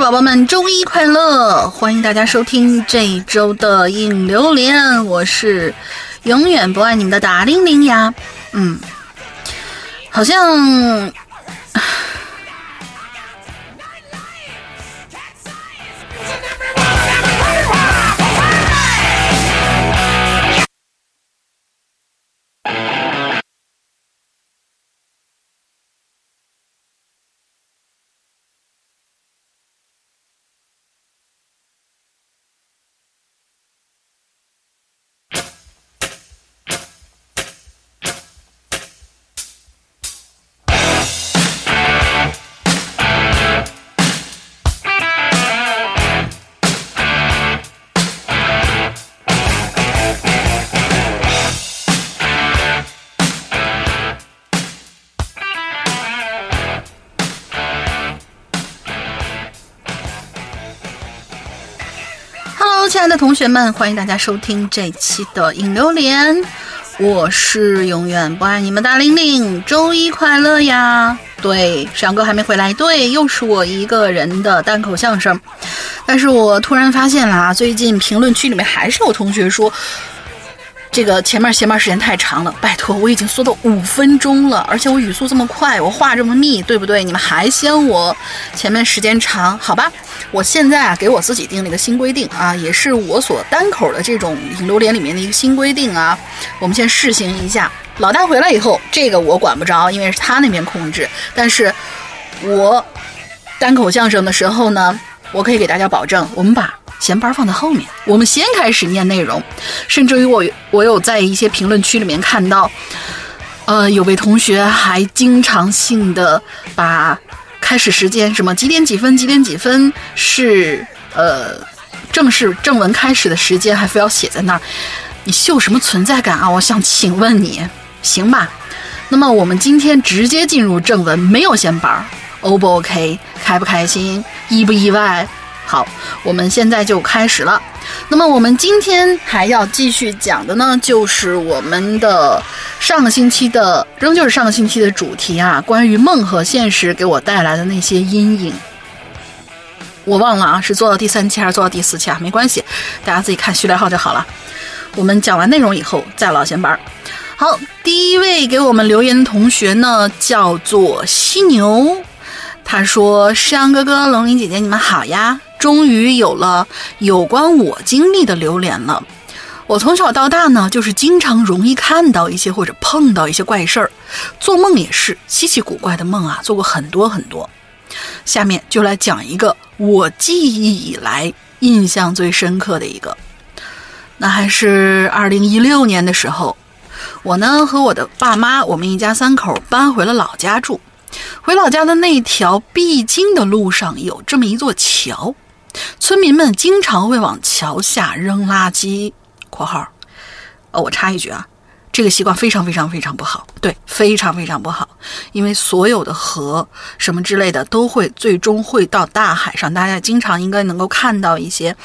宝宝们，周一快乐！欢迎大家收听这一周的影榴莲，我是永远不爱你们的达玲玲呀。嗯，好像。同学们，欢迎大家收听这期的影榴莲，我是永远不爱你们大玲玲，周一快乐呀！对，沈阳哥还没回来，对，又是我一个人的单口相声。但是我突然发现了啊，最近评论区里面还是有同学说。这个前面闲班时间太长了，拜托，我已经缩到五分钟了，而且我语速这么快，我话这么密，对不对？你们还嫌我前面时间长？好吧，我现在啊给我自己定了一个新规定啊，也是我所单口的这种引流连里面的一个新规定啊。我们先试行一下，老大回来以后，这个我管不着，因为是他那边控制。但是，我单口相声的时候呢，我可以给大家保证，我们把。闲班放在后面，我们先开始念内容。甚至于我，我有在一些评论区里面看到，呃，有位同学还经常性的把开始时间什么几点几分几点几分是呃正式正文开始的时间，还非要写在那儿。你秀什么存在感啊？我想请问你，行吧？那么我们今天直接进入正文，没有闲班，O 不 OK？开不开心？意不意外？好，我们现在就开始了。那么我们今天还要继续讲的呢，就是我们的上个星期的，仍旧是上个星期的主题啊，关于梦和现实给我带来的那些阴影。我忘了啊，是做到第三期还是做到第四期啊？没关系，大家自己看序列号就好了。我们讲完内容以后再老闲班。好，第一位给我们留言的同学呢，叫做犀牛。他说：“诗阳哥哥、龙鳞姐姐，你们好呀！终于有了有关我经历的留言了。我从小到大呢，就是经常容易看到一些或者碰到一些怪事儿，做梦也是稀奇古怪的梦啊，做过很多很多。下面就来讲一个我记忆以来印象最深刻的一个，那还是二零一六年的时候，我呢和我的爸妈，我们一家三口搬回了老家住。”回老家的那条必经的路上有这么一座桥，村民们经常会往桥下扔垃圾。（括号）呃，我插一句啊，这个习惯非常非常非常不好，对，非常非常不好，因为所有的河什么之类的都会最终会到大海上，大家经常应该能够看到一些，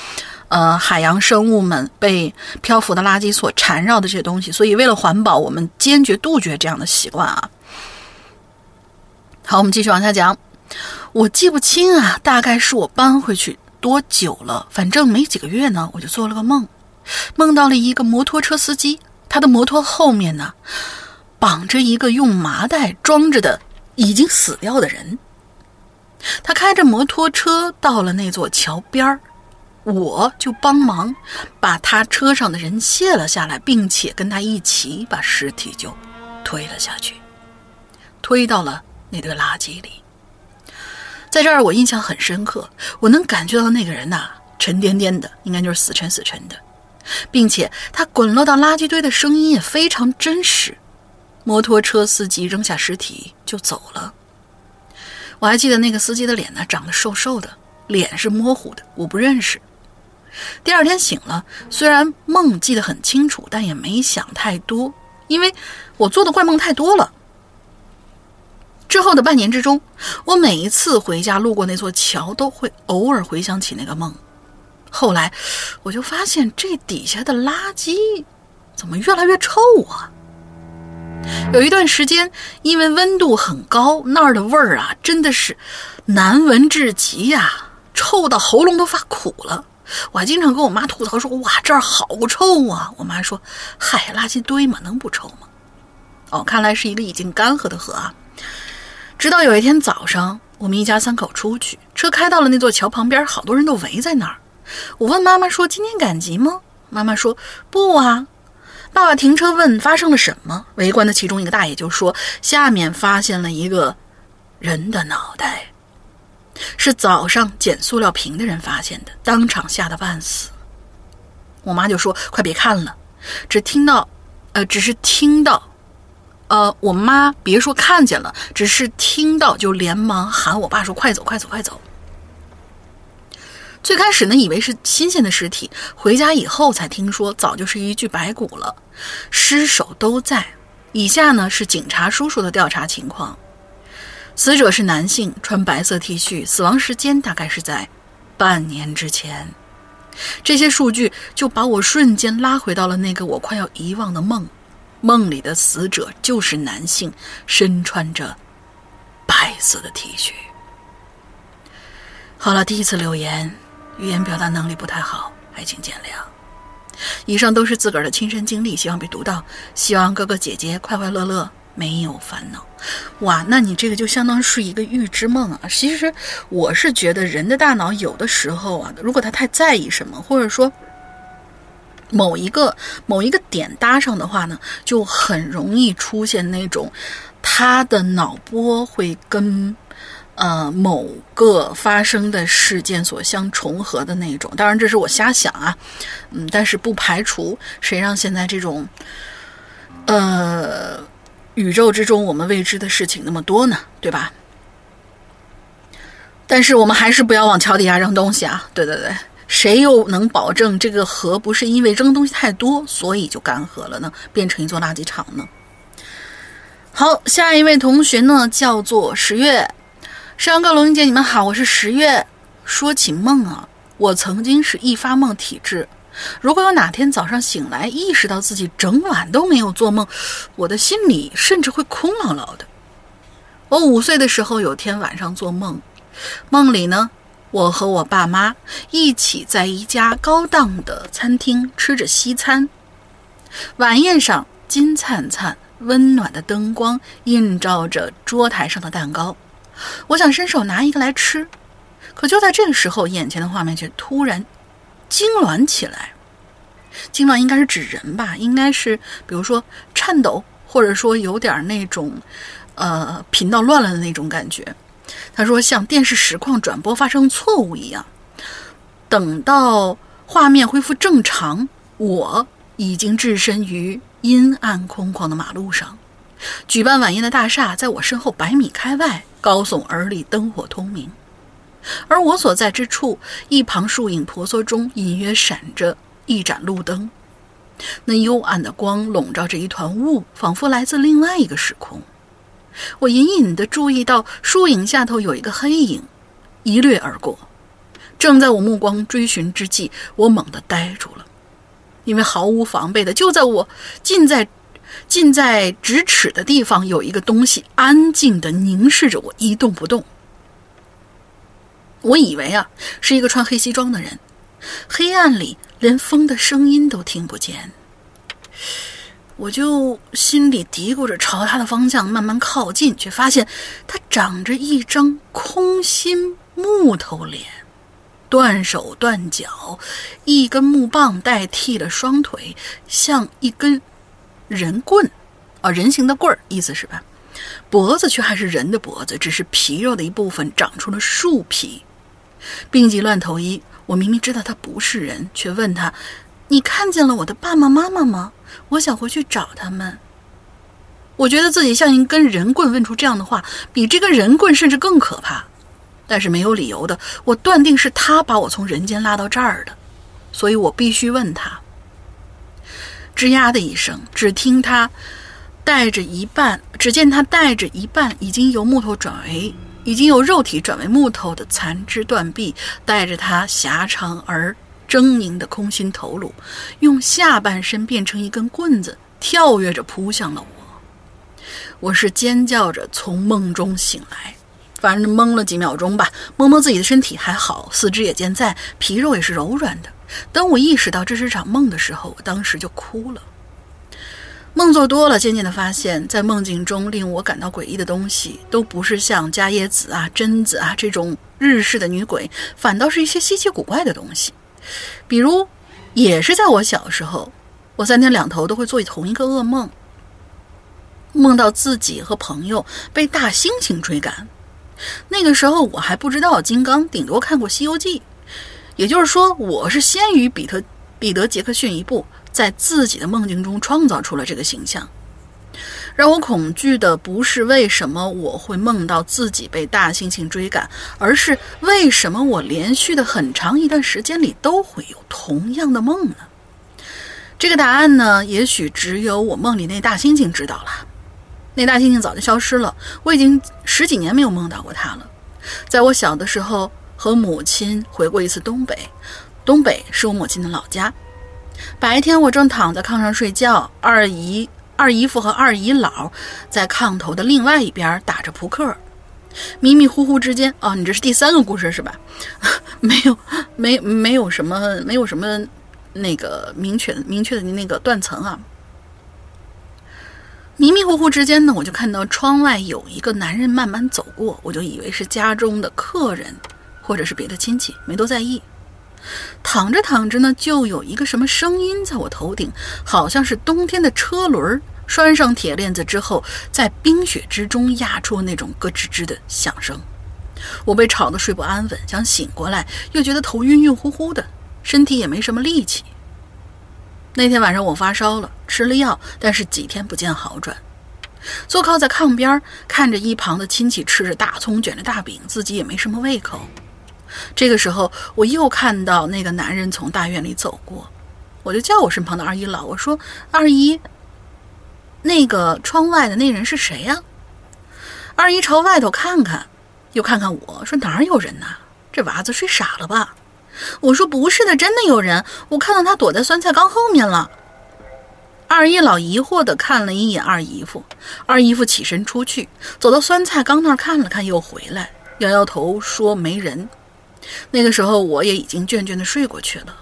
呃，海洋生物们被漂浮的垃圾所缠绕的这些东西。所以，为了环保，我们坚决杜绝这样的习惯啊。好，我们继续往下讲。我记不清啊，大概是我搬回去多久了，反正没几个月呢，我就做了个梦，梦到了一个摩托车司机，他的摩托后面呢绑着一个用麻袋装着的已经死掉的人。他开着摩托车到了那座桥边儿，我就帮忙把他车上的人卸了下来，并且跟他一起把尸体就推了下去，推到了。那堆垃圾里，在这儿我印象很深刻，我能感觉到那个人呐沉甸甸的，应该就是死沉死沉的，并且他滚落到垃圾堆的声音也非常真实。摩托车司机扔下尸体就走了。我还记得那个司机的脸呢，长得瘦瘦的，脸是模糊的，我不认识。第二天醒了，虽然梦记得很清楚，但也没想太多，因为我做的怪梦太多了。之后的半年之中，我每一次回家路过那座桥，都会偶尔回想起那个梦。后来，我就发现这底下的垃圾怎么越来越臭啊！有一段时间，因为温度很高，那儿的味儿啊，真的是难闻至极呀。臭到喉咙都发苦了。我还经常跟我妈吐槽说：“哇，这儿好臭啊！”我妈说：“嗨，垃圾堆嘛，能不臭吗？”哦，看来是一个已经干涸的河啊。直到有一天早上，我们一家三口出去，车开到了那座桥旁边，好多人都围在那儿。我问妈妈说：“今天赶集吗？”妈妈说：“不啊。”爸爸停车问：“发生了什么？”围观的其中一个大爷就说：“下面发现了一个人的脑袋，是早上捡塑料瓶的人发现的，当场吓得半死。”我妈就说：“快别看了，只听到，呃，只是听到。”呃，我妈别说看见了，只是听到就连忙喊我爸说：“快走，快走，快走！”最开始呢，以为是新鲜的尸体，回家以后才听说，早就是一具白骨了，尸首都在。以下呢是警察叔叔的调查情况：死者是男性，穿白色 T 恤，死亡时间大概是在半年之前。这些数据就把我瞬间拉回到了那个我快要遗忘的梦。梦里的死者就是男性，身穿着白色的 T 恤。好了，第一次留言，语言表达能力不太好，还请见谅。以上都是自个儿的亲身经历，希望被读到。希望哥哥姐姐快快乐乐，没有烦恼。哇，那你这个就相当于是一个预知梦啊！其实我是觉得人的大脑有的时候啊，如果他太在意什么，或者说。某一个某一个点搭上的话呢，就很容易出现那种他的脑波会跟呃某个发生的事件所相重合的那种。当然，这是我瞎想啊，嗯，但是不排除谁让现在这种呃宇宙之中我们未知的事情那么多呢，对吧？但是我们还是不要往桥底下扔东西啊！对对对。谁又能保证这个河不是因为扔东西太多，所以就干涸了呢？变成一座垃圾场呢？好，下一位同学呢，叫做十月。上个、龙姐，你们好，我是十月。说起梦啊，我曾经是易发梦体质。如果有哪天早上醒来，意识到自己整晚都没有做梦，我的心里甚至会空落落的。我五岁的时候，有天晚上做梦，梦里呢。我和我爸妈一起在一家高档的餐厅吃着西餐，晚宴上金灿灿、温暖的灯光映照着桌台上的蛋糕。我想伸手拿一个来吃，可就在这个时候，眼前的画面却突然痉挛起来。痉挛应该是指人吧？应该是，比如说颤抖，或者说有点那种，呃，频道乱了的那种感觉。他说：“像电视实况转播发生错误一样。”等到画面恢复正常，我已经置身于阴暗空旷的马路上。举办晚宴的大厦在我身后百米开外，高耸而立，灯火通明。而我所在之处，一旁树影婆娑中，隐约闪着一盏路灯。那幽暗的光笼罩着一团雾，仿佛来自另外一个时空。我隐隐的注意到树影下头有一个黑影，一掠而过。正在我目光追寻之际，我猛地呆住了，因为毫无防备的，就在我近在近在咫尺的地方，有一个东西安静地凝视着我，一动不动。我以为啊，是一个穿黑西装的人，黑暗里连风的声音都听不见。我就心里嘀咕着，朝他的方向慢慢靠近，却发现他长着一张空心木头脸，断手断脚，一根木棒代替了双腿，像一根人棍，啊，人形的棍儿，意思是吧？脖子却还是人的脖子，只是皮肉的一部分长出了树皮。病急乱投医，我明明知道他不是人，却问他：“你看见了我的爸爸妈妈吗？”我想回去找他们。我觉得自己像一根人棍，问出这样的话，比这个人棍甚至更可怕。但是没有理由的，我断定是他把我从人间拉到这儿的，所以我必须问他。吱呀的一声，只听他带着一半，只见他带着一半已经由木头转为已经由肉体转为木头的残肢断臂，带着他狭长而。狰狞的空心头颅，用下半身变成一根棍子，跳跃着扑向了我。我是尖叫着从梦中醒来，反正懵了几秒钟吧，摸摸自己的身体还好，四肢也健在，皮肉也是柔软的。等我意识到这是场梦的时候，我当时就哭了。梦做多了，渐渐的发现，在梦境中令我感到诡异的东西，都不是像伽椰子啊、贞子啊这种日式的女鬼，反倒是一些稀奇古怪的东西。比如，也是在我小时候，我三天两头都会做同一个噩梦，梦到自己和朋友被大猩猩追赶。那个时候我还不知道金刚，顶多看过《西游记》，也就是说，我是先于比特彼得·杰克逊一步。在自己的梦境中创造出了这个形象，让我恐惧的不是为什么我会梦到自己被大猩猩追赶，而是为什么我连续的很长一段时间里都会有同样的梦呢？这个答案呢，也许只有我梦里那大猩猩知道了。那大猩猩早就消失了，我已经十几年没有梦到过它了。在我小的时候，和母亲回过一次东北，东北是我母亲的老家。白天我正躺在炕上睡觉，二姨、二姨夫和二姨姥在炕头的另外一边打着扑克。迷迷糊糊之间，哦，你这是第三个故事是吧？没有，没，没有什么，没有什么那个明确、明确的那个断层啊。迷迷糊糊之间呢，我就看到窗外有一个男人慢慢走过，我就以为是家中的客人，或者是别的亲戚，没多在意。躺着躺着呢，就有一个什么声音在我头顶，好像是冬天的车轮拴上铁链子之后，在冰雪之中压出那种咯吱吱的响声。我被吵得睡不安稳，想醒过来，又觉得头晕晕乎乎的，身体也没什么力气。那天晚上我发烧了，吃了药，但是几天不见好转。坐靠在炕边，看着一旁的亲戚吃着大葱卷着大饼，自己也没什么胃口。这个时候，我又看到那个男人从大院里走过，我就叫我身旁的二姨姥，我说：“二姨，那个窗外的那人是谁呀？”二姨朝外头看看，又看看我说：“哪儿有人呐？这娃子睡傻了吧？”我说：“不是的，真的有人，我看到他躲在酸菜缸后面了。”二姨老疑惑地看了一眼二姨夫，二姨夫起身出去，走到酸菜缸那儿看了看，又回来，摇摇头说：“没人。”那个时候我也已经倦倦地睡过去了，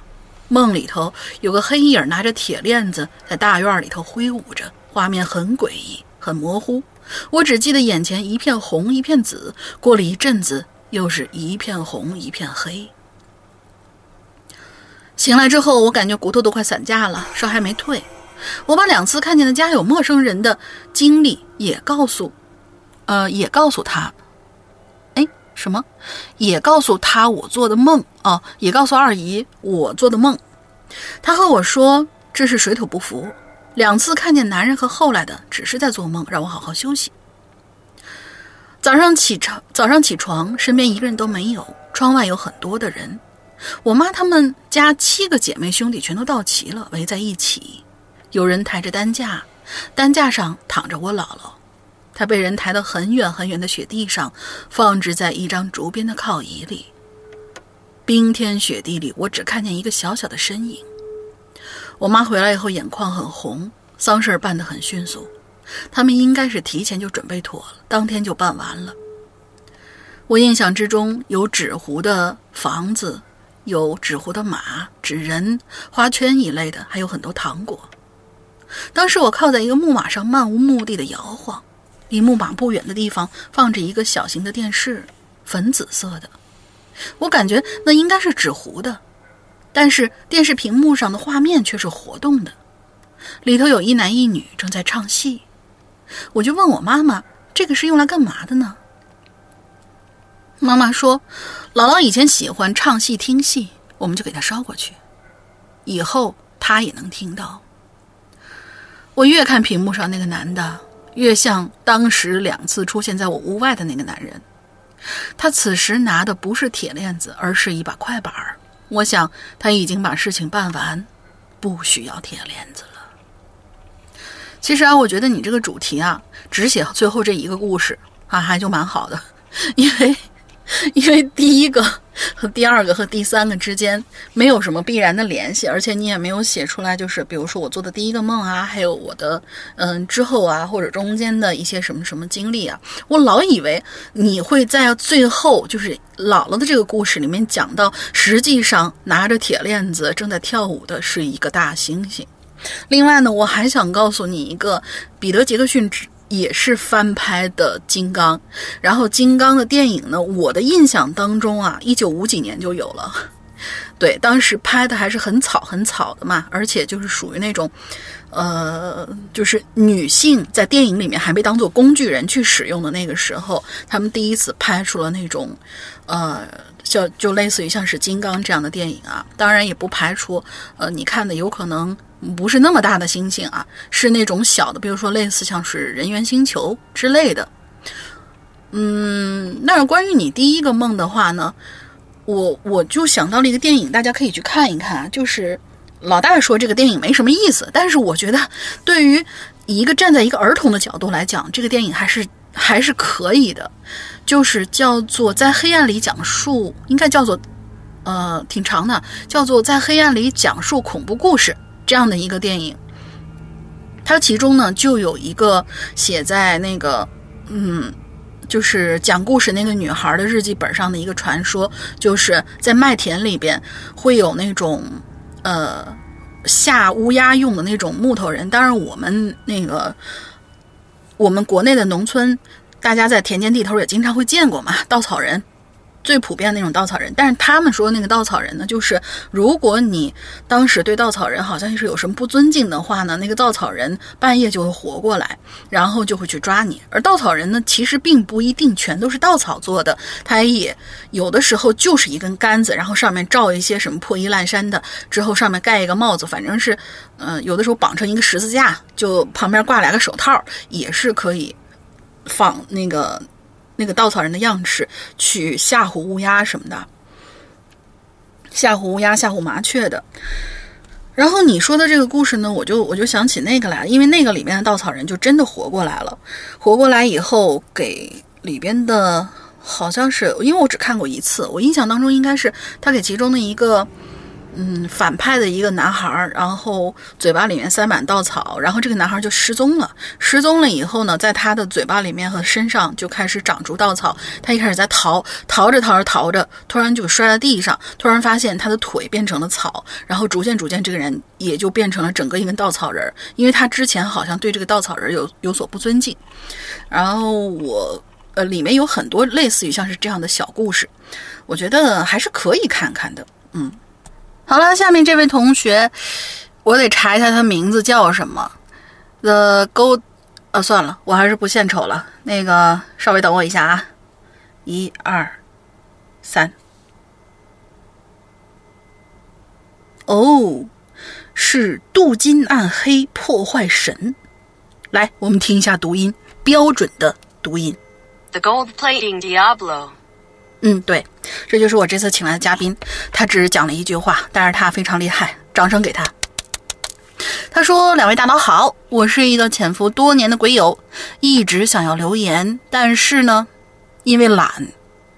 梦里头有个黑影拿着铁链子在大院里头挥舞着，画面很诡异，很模糊。我只记得眼前一片红一片紫，过了一阵子又是一片红一片黑。醒来之后，我感觉骨头都快散架了，烧还没退。我把两次看见的家有陌生人的经历也告诉，呃，也告诉他。什么？也告诉他我做的梦啊！也告诉二姨我做的梦。他和我说这是水土不服。两次看见男人和后来的只是在做梦，让我好好休息。早上起床，早上起床，身边一个人都没有。窗外有很多的人，我妈他们家七个姐妹兄弟全都到齐了，围在一起。有人抬着担架，担架上躺着我姥姥。他被人抬到很远很远的雪地上，放置在一张竹编的靠椅里。冰天雪地里，我只看见一个小小的身影。我妈回来以后，眼眶很红，丧事儿办得很迅速。他们应该是提前就准备妥了，当天就办完了。我印象之中有纸糊的房子，有纸糊的马、纸人、花圈一类的，还有很多糖果。当时我靠在一个木马上，漫无目的的摇晃。离木马不远的地方放着一个小型的电视，粉紫色的。我感觉那应该是纸糊的，但是电视屏幕上的画面却是活动的，里头有一男一女正在唱戏。我就问我妈妈：“这个是用来干嘛的呢？”妈妈说：“姥姥以前喜欢唱戏听戏，我们就给她捎过去，以后她也能听到。”我越看屏幕上那个男的。越像当时两次出现在我屋外的那个男人，他此时拿的不是铁链子，而是一把快板儿。我想他已经把事情办完，不需要铁链子了。其实啊，我觉得你这个主题啊，只写最后这一个故事啊，还就蛮好的，因为 因为第一个和第二个和第三个之间没有什么必然的联系，而且你也没有写出来，就是比如说我做的第一个梦啊，还有我的嗯之后啊，或者中间的一些什么什么经历啊，我老以为你会在最后就是姥姥的这个故事里面讲到，实际上拿着铁链子正在跳舞的是一个大猩猩。另外呢，我还想告诉你一个，彼得·杰克逊也是翻拍的《金刚》，然后《金刚》的电影呢，我的印象当中啊，一九五几年就有了，对，当时拍的还是很草很草的嘛，而且就是属于那种，呃，就是女性在电影里面还被当做工具人去使用的那个时候，他们第一次拍出了那种，呃，叫就类似于像是《金刚》这样的电影啊，当然也不排除，呃，你看的有可能。不是那么大的星星啊，是那种小的，比如说类似像是人猿星球之类的。嗯，那关于你第一个梦的话呢，我我就想到了一个电影，大家可以去看一看。就是老大说这个电影没什么意思，但是我觉得对于一个站在一个儿童的角度来讲，这个电影还是还是可以的。就是叫做在黑暗里讲述，应该叫做呃挺长的，叫做在黑暗里讲述恐怖故事。这样的一个电影，它其中呢就有一个写在那个，嗯，就是讲故事那个女孩的日记本上的一个传说，就是在麦田里边会有那种呃下乌鸦用的那种木头人。当然，我们那个我们国内的农村，大家在田间地头也经常会见过嘛，稻草人。最普遍的那种稻草人，但是他们说那个稻草人呢，就是如果你当时对稻草人好像是有什么不尊敬的话呢，那个稻草人半夜就会活过来，然后就会去抓你。而稻草人呢，其实并不一定全都是稻草做的，他也有的时候就是一根杆子，然后上面罩一些什么破衣烂衫的，之后上面盖一个帽子，反正是，嗯，有的时候绑成一个十字架，就旁边挂两个手套，也是可以仿那个。那个稻草人的样式去吓唬乌鸦什么的，吓唬乌鸦、吓唬麻雀的。然后你说的这个故事呢，我就我就想起那个来了，因为那个里面的稻草人就真的活过来了。活过来以后，给里边的好像是，因为我只看过一次，我印象当中应该是他给其中的一个。嗯，反派的一个男孩，然后嘴巴里面塞满稻草，然后这个男孩就失踪了。失踪了以后呢，在他的嘴巴里面和身上就开始长出稻草。他一开始在逃，逃着逃着逃着，突然就摔在地上，突然发现他的腿变成了草，然后逐渐逐渐，这个人也就变成了整个一根稻草人。因为他之前好像对这个稻草人有有所不尊敬。然后我呃，里面有很多类似于像是这样的小故事，我觉得还是可以看看的。嗯。好了，下面这位同学，我得查一下他名字叫什么。The Gold，啊，算了，我还是不献丑了。那个，稍微等我一下啊，一二三。哦，是镀金暗黑破坏神。来，我们听一下读音，标准的读音。The Gold Plating Diablo。嗯，对，这就是我这次请来的嘉宾。他只讲了一句话，但是他非常厉害，掌声给他。他说：“两位大佬好，我是一个潜伏多年的鬼友，一直想要留言，但是呢，因为懒，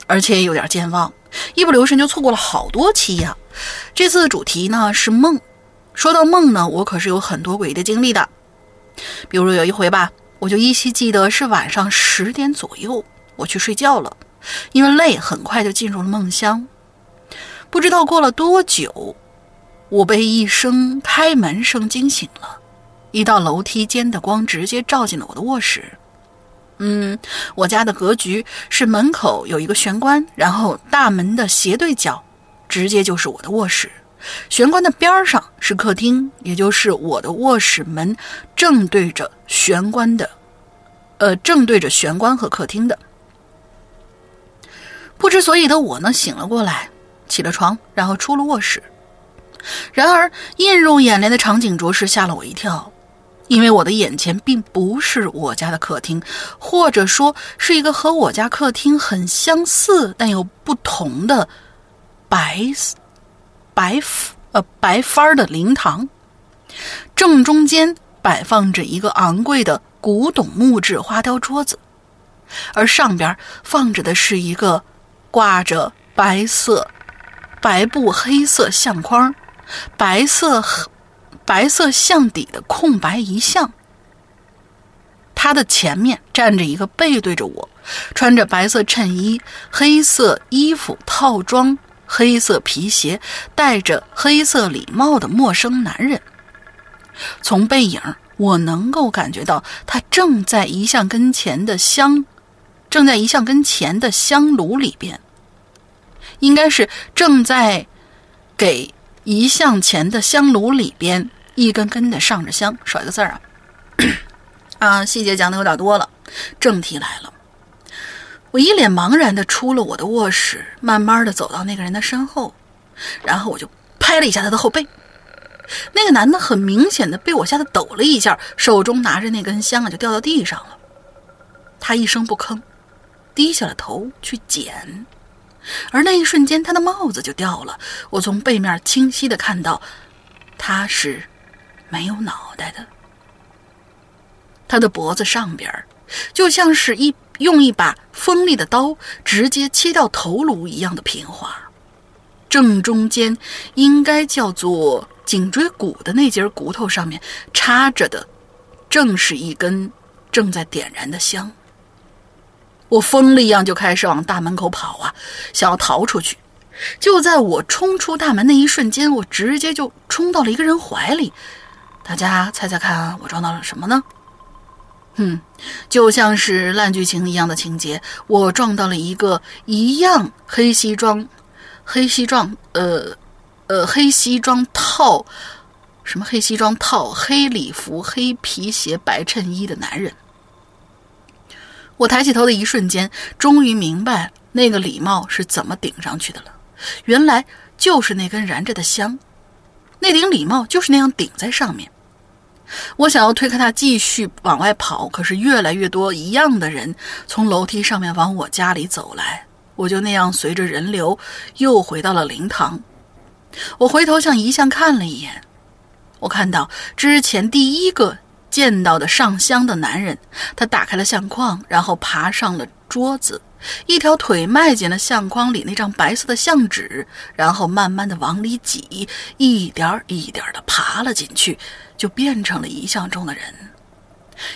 而且有点健忘，一不留神就错过了好多期呀。这次的主题呢是梦。说到梦呢，我可是有很多诡异的经历的。比如有一回吧，我就依稀记得是晚上十点左右，我去睡觉了。”因为累，很快就进入了梦乡。不知道过了多久，我被一声开门声惊醒了。一道楼梯间的光直接照进了我的卧室。嗯，我家的格局是门口有一个玄关，然后大门的斜对角直接就是我的卧室。玄关的边上是客厅，也就是我的卧室门正对着玄关的，呃，正对着玄关和客厅的。不知所以的我呢，醒了过来，起了床，然后出了卧室。然而映入眼帘的场景着实吓了我一跳，因为我的眼前并不是我家的客厅，或者说是一个和我家客厅很相似但又不同的白白呃白帆的灵堂，正中间摆放着一个昂贵的古董木质花雕桌子，而上边放着的是一个。挂着白色白布黑色相框，白色白色相底的空白遗像。他的前面站着一个背对着我，穿着白色衬衣、黑色衣服套装、黑色皮鞋、戴着黑色礼帽的陌生男人。从背影，我能够感觉到他正在遗像跟前的香，正在遗像跟前的香炉里边，应该是正在给遗像前的香炉里边一根根的上着香。少一个字儿啊。啊，细节讲的有点多了，正题来了。我一脸茫然的出了我的卧室，慢慢的走到那个人的身后，然后我就拍了一下他的后背。那个男的很明显的被我吓得抖了一下，手中拿着那根香啊就掉到地上了。他一声不吭，低下了头去捡，而那一瞬间他的帽子就掉了。我从背面清晰的看到，他是没有脑袋的。他的脖子上边就像是一用一把锋利的刀直接切掉头颅一样的平滑，正中间应该叫做颈椎骨的那节骨头上面插着的，正是一根正在点燃的香。我疯了一样就开始往大门口跑啊，想要逃出去。就在我冲出大门那一瞬间，我直接就冲到了一个人怀里。大家猜猜看，我撞到了什么呢？嗯，就像是烂剧情一样的情节，我撞到了一个一样黑西装、黑西装，呃，呃，黑西装套什么黑西装套黑礼服、黑皮鞋、白衬衣的男人。我抬起头的一瞬间，终于明白那个礼帽是怎么顶上去的了。原来就是那根燃着的香，那顶礼帽就是那样顶在上面。我想要推开他，继续往外跑，可是越来越多一样的人从楼梯上面往我家里走来，我就那样随着人流又回到了灵堂。我回头向遗像看了一眼，我看到之前第一个见到的上香的男人，他打开了相框，然后爬上了桌子，一条腿迈进了相框里那张白色的相纸，然后慢慢的往里挤，一点一点的爬了进去。就变成了遗像中的人，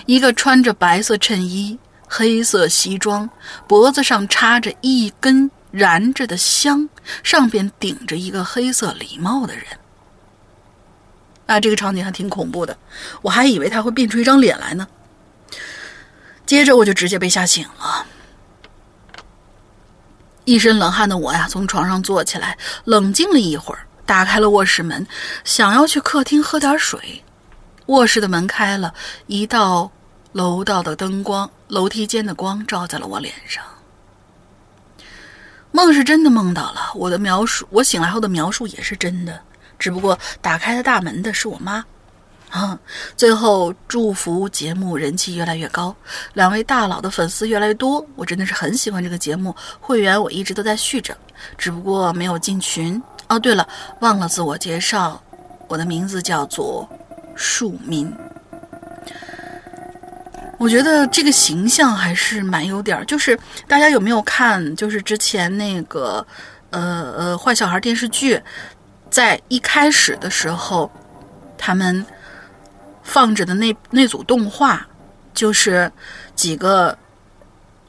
一个穿着白色衬衣、黑色西装，脖子上插着一根燃着的香，上边顶着一个黑色礼帽的人。啊，这个场景还挺恐怖的，我还以为他会变出一张脸来呢。接着我就直接被吓醒了，一身冷汗的我呀，从床上坐起来，冷静了一会儿，打开了卧室门，想要去客厅喝点水。卧室的门开了，一道楼道的灯光，楼梯间的光照在了我脸上。梦是真的梦到了，我的描述，我醒来后的描述也是真的，只不过打开的大门的是我妈。啊，最后祝福节目人气越来越高，两位大佬的粉丝越来越多，我真的是很喜欢这个节目，会员我一直都在续着，只不过没有进群。哦，对了，忘了自我介绍，我的名字叫做。庶民，我觉得这个形象还是蛮有点儿。就是大家有没有看？就是之前那个，呃呃，坏小孩电视剧，在一开始的时候，他们放着的那那组动画，就是几个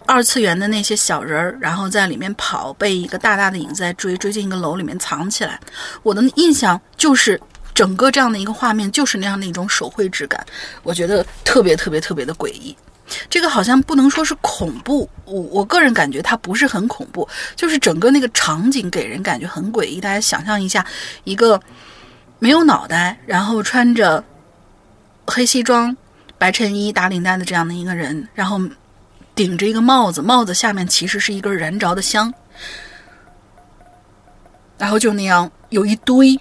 二次元的那些小人儿，然后在里面跑，被一个大大的影子在追，追进一个楼里面藏起来。我的印象就是。整个这样的一个画面就是那样的一种手绘质感，我觉得特别特别特别的诡异。这个好像不能说是恐怖，我我个人感觉它不是很恐怖，就是整个那个场景给人感觉很诡异。大家想象一下，一个没有脑袋，然后穿着黑西装、白衬衣、打领带的这样的一个人，然后顶着一个帽子，帽子下面其实是一根燃着的香，然后就那样有一堆。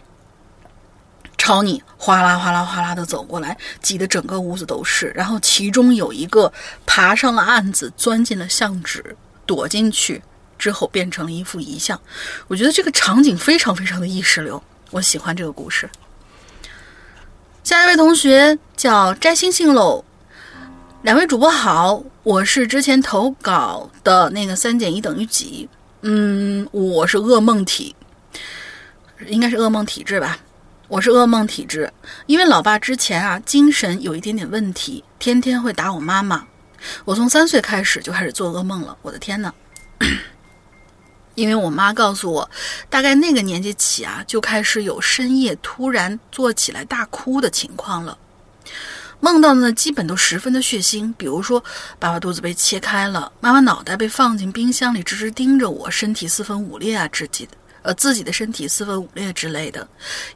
朝你哗啦哗啦哗啦的走过来，挤得整个屋子都是。然后其中有一个爬上了案子，钻进了相纸，躲进去之后变成了一副遗像。我觉得这个场景非常非常的意识流，我喜欢这个故事。下一位同学叫摘星星喽，两位主播好，我是之前投稿的那个三减一等于几。嗯，我是噩梦体，应该是噩梦体质吧。我是噩梦体质，因为老爸之前啊精神有一点点问题，天天会打我妈妈。我从三岁开始就开始做噩梦了，我的天呐！因为我妈告诉我，大概那个年纪起啊，就开始有深夜突然坐起来大哭的情况了。梦到的呢，基本都十分的血腥，比如说爸爸肚子被切开了，妈妈脑袋被放进冰箱里，直直盯着我，身体四分五裂啊，自己的呃自己的身体四分五裂之类的。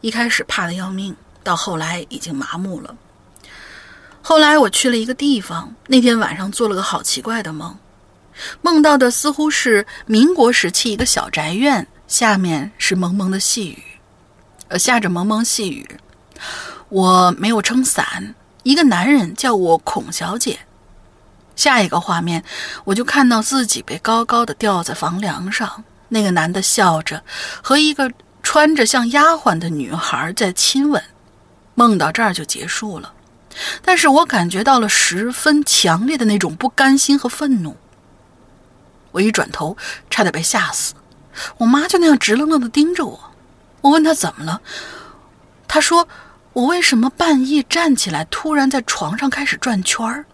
一开始怕的要命，到后来已经麻木了。后来我去了一个地方，那天晚上做了个好奇怪的梦，梦到的似乎是民国时期一个小宅院，下面是蒙蒙的细雨，呃，下着蒙蒙细雨。我没有撑伞，一个男人叫我孔小姐。下一个画面，我就看到自己被高高的吊在房梁上，那个男的笑着，和一个穿着像丫鬟的女孩在亲吻。梦到这儿就结束了。但是我感觉到了十分强烈的那种不甘心和愤怒。我一转头，差点被吓死。我妈就那样直愣愣的盯着我。我问她怎么了，她说：“我为什么半夜站起来，突然在床上开始转圈儿，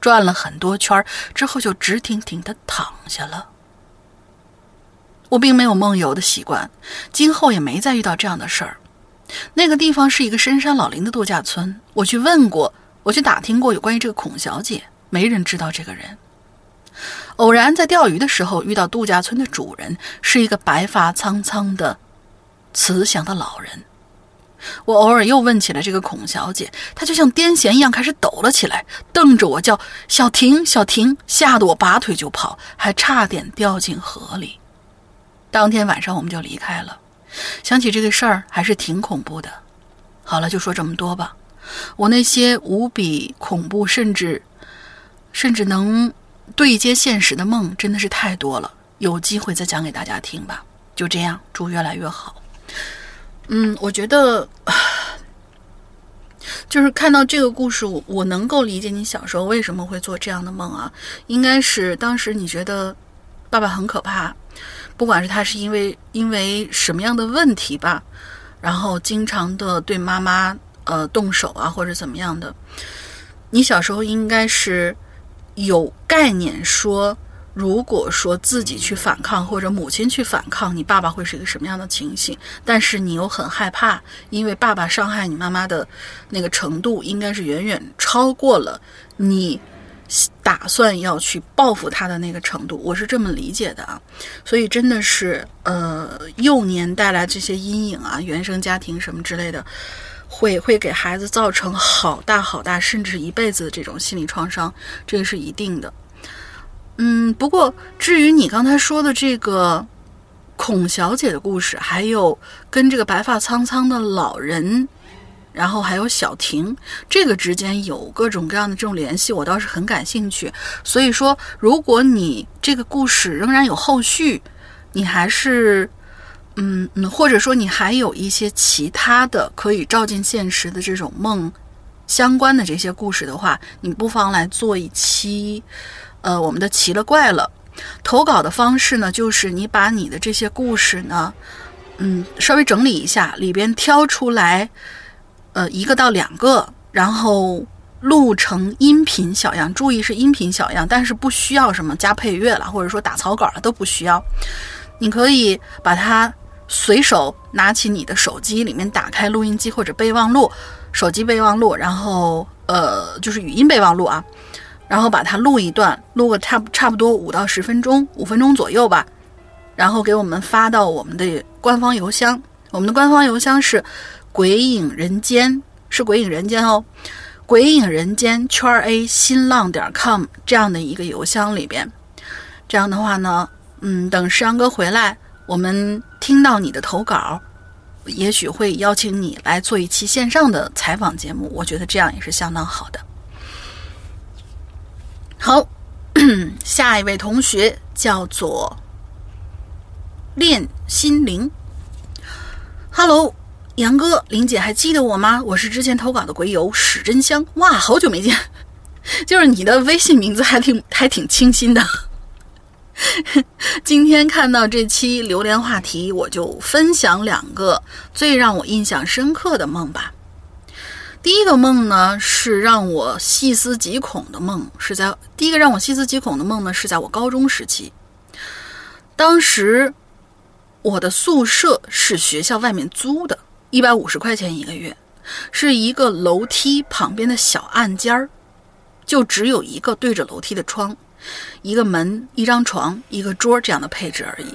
转了很多圈儿之后就直挺挺的躺下了。”我并没有梦游的习惯，今后也没再遇到这样的事儿。那个地方是一个深山老林的度假村，我去问过，我去打听过有关于这个孔小姐，没人知道这个人。偶然在钓鱼的时候遇到度假村的主人，是一个白发苍苍的、慈祥的老人。我偶尔又问起了这个孔小姐，她就像癫痫一样开始抖了起来，瞪着我叫“小婷，小婷”，吓得我拔腿就跑，还差点掉进河里。当天晚上我们就离开了。想起这个事儿，还是挺恐怖的。好了，就说这么多吧。我那些无比恐怖，甚至甚至能对接现实的梦，真的是太多了。有机会再讲给大家听吧。就这样，祝越来越好。嗯，我觉得就是看到这个故事，我能够理解你小时候为什么会做这样的梦啊。应该是当时你觉得爸爸很可怕。不管是他是因为因为什么样的问题吧，然后经常的对妈妈呃动手啊或者怎么样的，你小时候应该是有概念说，如果说自己去反抗或者母亲去反抗，你爸爸会是一个什么样的情形？但是你又很害怕，因为爸爸伤害你妈妈的那个程度，应该是远远超过了你。打算要去报复他的那个程度，我是这么理解的啊，所以真的是呃幼年带来这些阴影啊，原生家庭什么之类的，会会给孩子造成好大好大，甚至一辈子的这种心理创伤，这个是一定的。嗯，不过至于你刚才说的这个孔小姐的故事，还有跟这个白发苍苍的老人。然后还有小婷，这个之间有各种各样的这种联系，我倒是很感兴趣。所以说，如果你这个故事仍然有后续，你还是，嗯嗯，或者说你还有一些其他的可以照进现实的这种梦相关的这些故事的话，你不妨来做一期，呃，我们的奇了怪了。投稿的方式呢，就是你把你的这些故事呢，嗯，稍微整理一下，里边挑出来。呃，一个到两个，然后录成音频小样。注意是音频小样，但是不需要什么加配乐了，或者说打草稿了都不需要。你可以把它随手拿起你的手机，里面打开录音机或者备忘录，手机备忘录，然后呃就是语音备忘录啊，然后把它录一段，录个差差不多五到十分钟，五分钟左右吧，然后给我们发到我们的官方邮箱，我们的官方邮箱是。鬼影人间是鬼影人间哦，鬼影人间圈 A 新浪点 com 这样的一个邮箱里边，这样的话呢，嗯，等石阳哥回来，我们听到你的投稿，也许会邀请你来做一期线上的采访节目，我觉得这样也是相当好的。好，下一位同学叫做练心灵，Hello。杨哥，林姐还记得我吗？我是之前投稿的鬼友史真香。哇，好久没见，就是你的微信名字还挺还挺清新的。今天看到这期榴莲话题，我就分享两个最让我印象深刻的梦吧。第一个梦呢，是让我细思极恐的梦，是在第一个让我细思极恐的梦呢，是在我高中时期。当时我的宿舍是学校外面租的，一百五十块钱一个月，是一个楼梯旁边的小暗间儿，就只有一个对着楼梯的窗，一个门，一张床，一个桌这样的配置而已。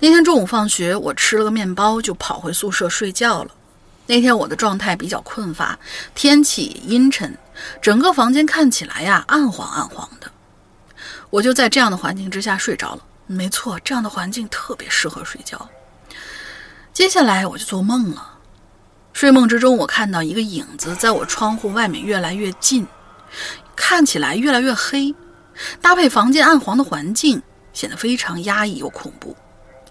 那天中午放学，我吃了个面包，就跑回宿舍睡觉了。那天我的状态比较困乏，天气阴沉，整个房间看起来呀暗黄暗黄的。我就在这样的环境之下睡着了。没错，这样的环境特别适合睡觉。接下来我就做梦了，睡梦之中我看到一个影子在我窗户外面越来越近，看起来越来越黑，搭配房间暗黄的环境，显得非常压抑又恐怖。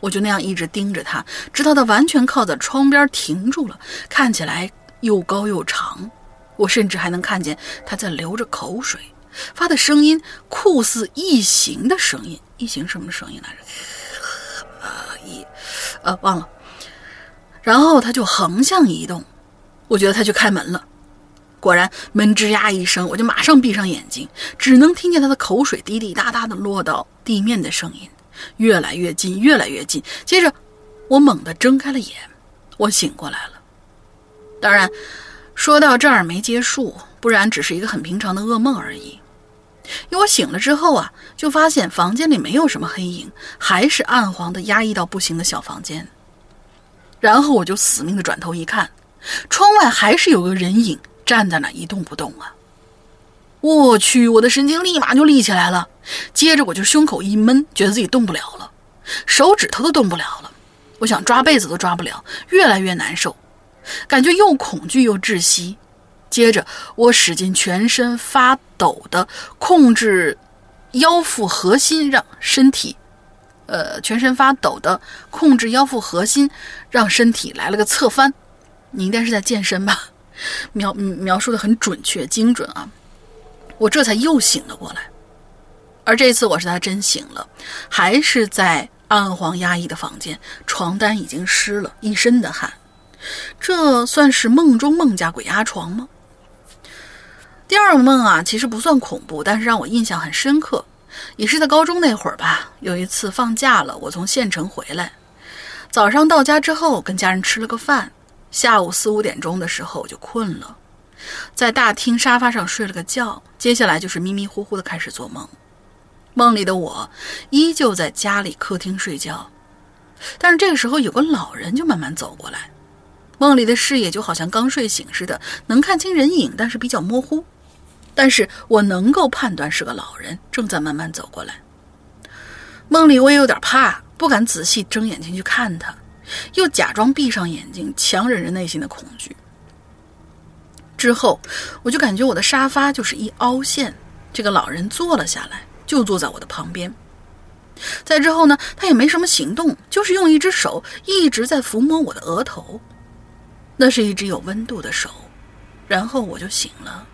我就那样一直盯着他，直到他完全靠在窗边停住了，看起来又高又长。我甚至还能看见他在流着口水，发的声音酷似异形的声音。异形什么声音来着？啊，一，呃，忘了。然后他就横向移动，我觉得他去开门了。果然，门吱呀一声，我就马上闭上眼睛，只能听见他的口水滴滴答答的落到地面的声音。越来越近，越来越近。接着，我猛地睁开了眼，我醒过来了。当然，说到这儿没结束，不然只是一个很平常的噩梦而已。因为我醒了之后啊，就发现房间里没有什么黑影，还是暗黄的、压抑到不行的小房间。然后我就死命的转头一看，窗外还是有个人影站在那一动不动啊。我去，我的神经立马就立起来了。接着我就胸口一闷，觉得自己动不了了，手指头都动不了了。我想抓被子都抓不了，越来越难受，感觉又恐惧又窒息。接着我使劲全身发抖的控制腰腹核心，让身体，呃，全身发抖的控制腰腹核心，让身体来了个侧翻。你应该是在健身吧？描描述的很准确精准啊！我这才又醒了过来。而这一次我是他真醒了，还是在暗黄压抑的房间，床单已经湿了，一身的汗。这算是梦中梦加鬼压床吗？第二个梦啊，其实不算恐怖，但是让我印象很深刻，也是在高中那会儿吧。有一次放假了，我从县城回来，早上到家之后跟家人吃了个饭，下午四五点钟的时候我就困了，在大厅沙发上睡了个觉，接下来就是迷迷糊糊的开始做梦。梦里的我依旧在家里客厅睡觉，但是这个时候有个老人就慢慢走过来，梦里的视野就好像刚睡醒似的，能看清人影，但是比较模糊。但是我能够判断是个老人正在慢慢走过来。梦里我也有点怕，不敢仔细睁眼睛去看他，又假装闭上眼睛，强忍着内心的恐惧。之后我就感觉我的沙发就是一凹陷，这个老人坐了下来。就坐在我的旁边。再之后呢，他也没什么行动，就是用一只手一直在抚摸我的额头，那是一只有温度的手。然后我就醒了。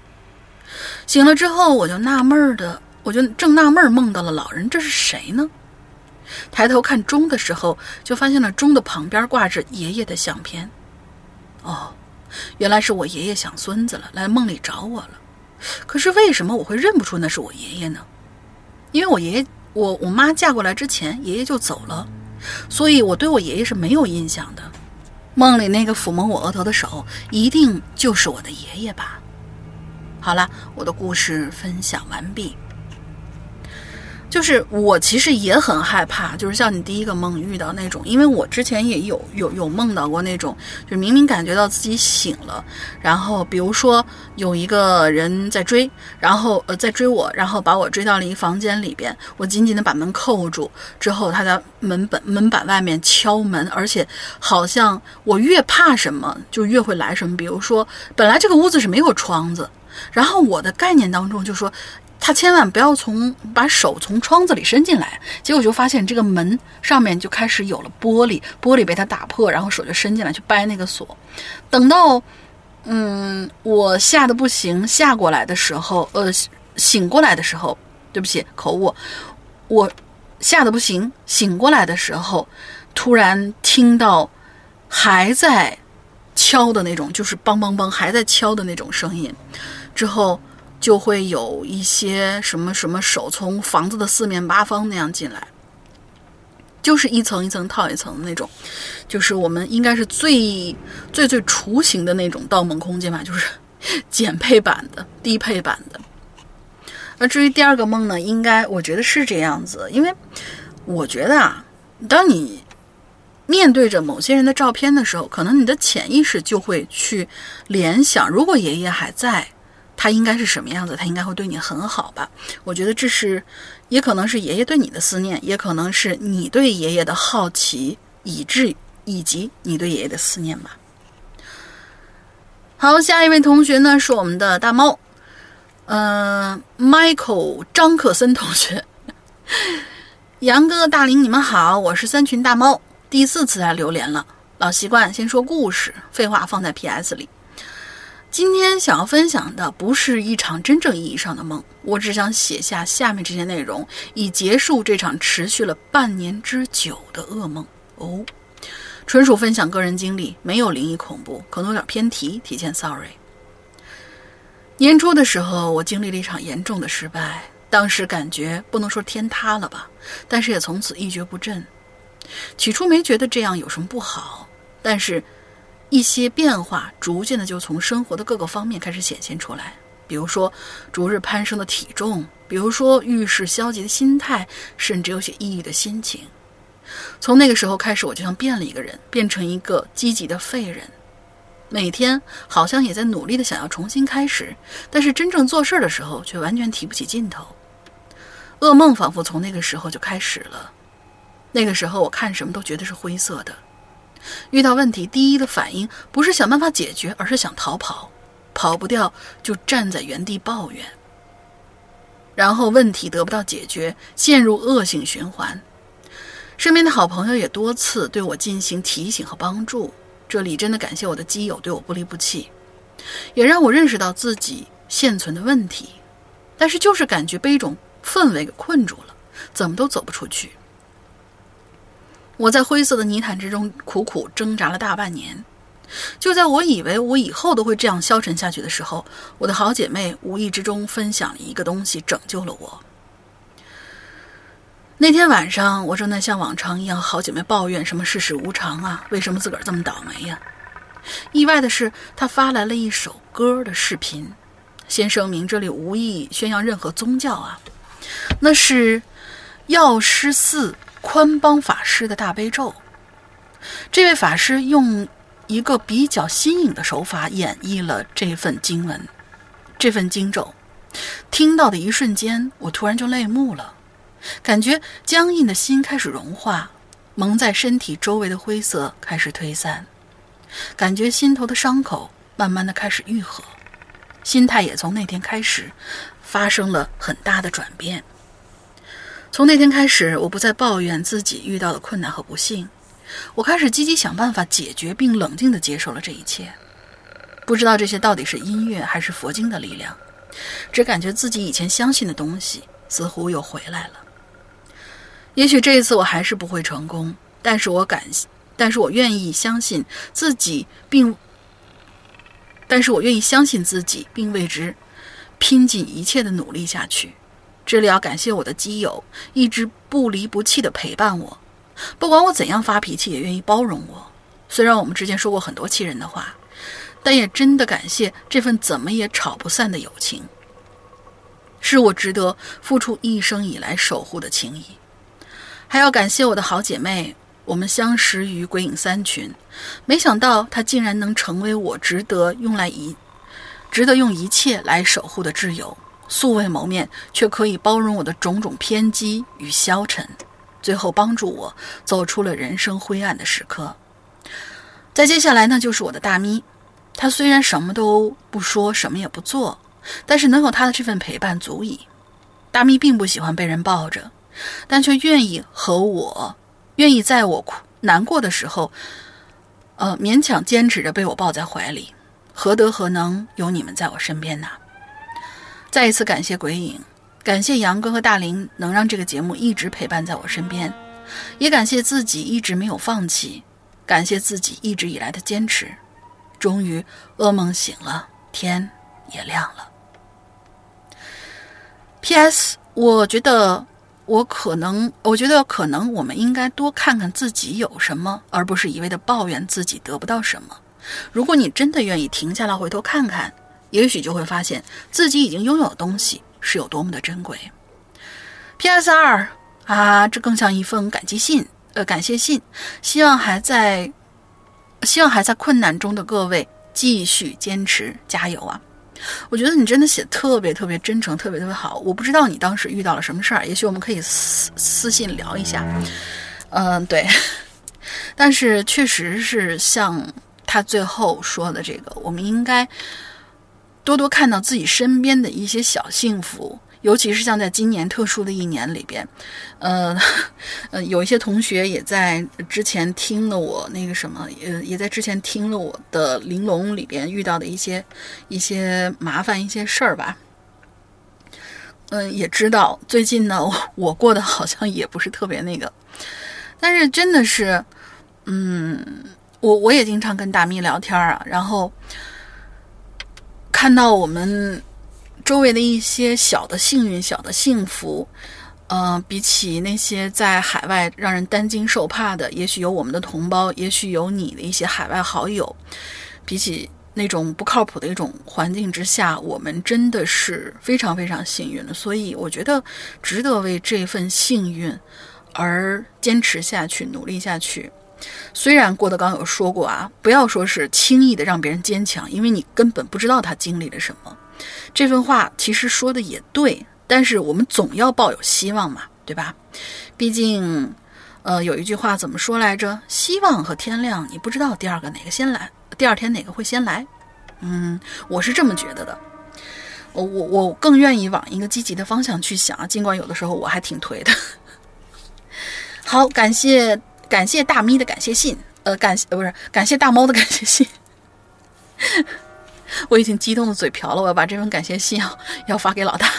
醒了之后，我就纳闷的，我就正纳闷梦到了老人，这是谁呢？抬头看钟的时候，就发现了钟的旁边挂着爷爷的相片。哦，原来是我爷爷想孙子了，来梦里找我了。可是为什么我会认不出那是我爷爷呢？因为我爷爷，我我妈嫁过来之前，爷爷就走了，所以我对我爷爷是没有印象的。梦里那个抚摸我额头的手，一定就是我的爷爷吧？好了，我的故事分享完毕。就是我其实也很害怕，就是像你第一个梦遇到那种，因为我之前也有有有梦到过那种，就明明感觉到自己醒了，然后比如说有一个人在追，然后呃在追我，然后把我追到了一个房间里边，我紧紧的把门扣住，之后他在门板门板外面敲门，而且好像我越怕什么就越会来什么，比如说本来这个屋子是没有窗子，然后我的概念当中就说。他千万不要从把手从窗子里伸进来，结果就发现这个门上面就开始有了玻璃，玻璃被他打破，然后手就伸进来去掰那个锁。等到，嗯，我吓得不行，吓过来的时候，呃，醒过来的时候，对不起，口误，我吓得不行，醒过来的时候，突然听到还在敲的那种，就是梆梆梆还在敲的那种声音，之后就会有一些什么什么手从房子的四面八方那样进来，就是一层一层套一层的那种，就是我们应该是最最最雏形的那种盗梦空间吧，就是减配版的、低配版的。而至于第二个梦呢，应该我觉得是这样子，因为我觉得啊，当你面对着某些人的照片的时候，可能你的潜意识就会去联想，如果爷爷还在，他应该是什么样子？他应该会对你很好吧？我觉得这是，也可能是爷爷对你的思念，也可能是你对爷爷的好奇，以致以及你对爷爷的思念吧。好，下一位同学呢是我们的大猫。呃，Michael 张克森同学，杨哥、大林，你们好，我是三群大猫，第四次来留连了。老习惯，先说故事，废话放在 P.S 里。今天想要分享的不是一场真正意义上的梦，我只想写下下面这些内容，以结束这场持续了半年之久的噩梦。哦，纯属分享个人经历，没有灵异恐怖，可能有点偏题，提前 sorry。年初的时候，我经历了一场严重的失败，当时感觉不能说天塌了吧，但是也从此一蹶不振。起初没觉得这样有什么不好，但是，一些变化逐渐的就从生活的各个方面开始显现出来，比如说逐日攀升的体重，比如说遇事消极的心态，甚至有些抑郁的心情。从那个时候开始，我就像变了一个人，变成一个积极的废人。每天好像也在努力的想要重新开始，但是真正做事的时候却完全提不起劲头。噩梦仿佛从那个时候就开始了。那个时候我看什么都觉得是灰色的，遇到问题第一的反应不是想办法解决，而是想逃跑，跑不掉就站在原地抱怨。然后问题得不到解决，陷入恶性循环。身边的好朋友也多次对我进行提醒和帮助。这里真的感谢我的基友对我不离不弃，也让我认识到自己现存的问题，但是就是感觉被一种氛围给困住了，怎么都走不出去。我在灰色的泥潭之中苦苦挣扎了大半年，就在我以为我以后都会这样消沉下去的时候，我的好姐妹无意之中分享了一个东西，拯救了我。那天晚上，我正在像往常一样，好姐妹抱怨什么世事无常啊，为什么自个儿这么倒霉呀？意外的是，她发来了一首歌的视频。先声明，这里无意宣扬任何宗教啊，那是药师寺宽邦法师的大悲咒。这位法师用一个比较新颖的手法演绎了这份经文，这份经咒。听到的一瞬间，我突然就泪目了。感觉僵硬的心开始融化，蒙在身体周围的灰色开始推散，感觉心头的伤口慢慢的开始愈合，心态也从那天开始发生了很大的转变。从那天开始，我不再抱怨自己遇到的困难和不幸，我开始积极想办法解决，并冷静的接受了这一切。不知道这些到底是音乐还是佛经的力量，只感觉自己以前相信的东西似乎又回来了。也许这一次我还是不会成功，但是我感，但是我愿意相信自己，并，但是我愿意相信自己，并为之拼尽一切的努力下去。这里要感谢我的基友，一直不离不弃的陪伴我，不管我怎样发脾气，也愿意包容我。虽然我们之间说过很多气人的话，但也真的感谢这份怎么也吵不散的友情，是我值得付出一生以来守护的情谊。还要感谢我的好姐妹，我们相识于鬼影三群，没想到她竟然能成为我值得用来一，值得用一切来守护的挚友。素未谋面，却可以包容我的种种偏激与消沉，最后帮助我走出了人生灰暗的时刻。再接下来呢，就是我的大咪，他虽然什么都不说，什么也不做，但是能有他的这份陪伴足矣。大咪并不喜欢被人抱着。但却愿意和我，愿意在我哭难过的时候，呃，勉强坚持着被我抱在怀里，何德何能有你们在我身边呢？再一次感谢鬼影，感谢杨哥和大林能让这个节目一直陪伴在我身边，也感谢自己一直没有放弃，感谢自己一直以来的坚持。终于，噩梦醒了，天也亮了。P.S. 我觉得我可能，我觉得可能我们应该多看看自己有什么，而不是一味的抱怨自己得不到什么。如果你真的愿意停下来回头看看，也许就会发现自己已经拥有的东西是有多么的珍贵。P.S. 二啊，这更像一封感激信，呃，感谢信。希望还在，希望还在困难中的各位继续坚持，加油啊！我觉得你真的写特别特别真诚，特别特别好。我不知道你当时遇到了什么事儿，也许我们可以私私信聊一下。嗯，对。但是确实是像他最后说的这个，我们应该多多看到自己身边的一些小幸福。尤其是像在今年特殊的一年里边，呃，呃，有一些同学也在之前听了我那个什么，呃，也在之前听了我的玲珑里边遇到的一些一些麻烦一些事儿吧。嗯，也知道最近呢，我过得好像也不是特别那个，但是真的是，嗯，我我也经常跟大咪聊天啊，然后看到我们。周围的一些小的幸运、小的幸福，呃，比起那些在海外让人担惊受怕的，也许有我们的同胞，也许有你的一些海外好友，比起那种不靠谱的一种环境之下，我们真的是非常非常幸运的。所以，我觉得值得为这份幸运而坚持下去、努力下去。虽然郭德纲有说过啊，不要说是轻易的让别人坚强，因为你根本不知道他经历了什么。这份话其实说的也对，但是我们总要抱有希望嘛，对吧？毕竟，呃，有一句话怎么说来着？希望和天亮，你不知道第二个哪个先来，第二天哪个会先来？嗯，我是这么觉得的。我我我更愿意往一个积极的方向去想，尽管有的时候我还挺颓的。好，感谢感谢大咪的感谢信，呃，感谢呃不是感谢大猫的感谢信。我已经激动的嘴瓢了，我要把这份感谢信要要发给老大。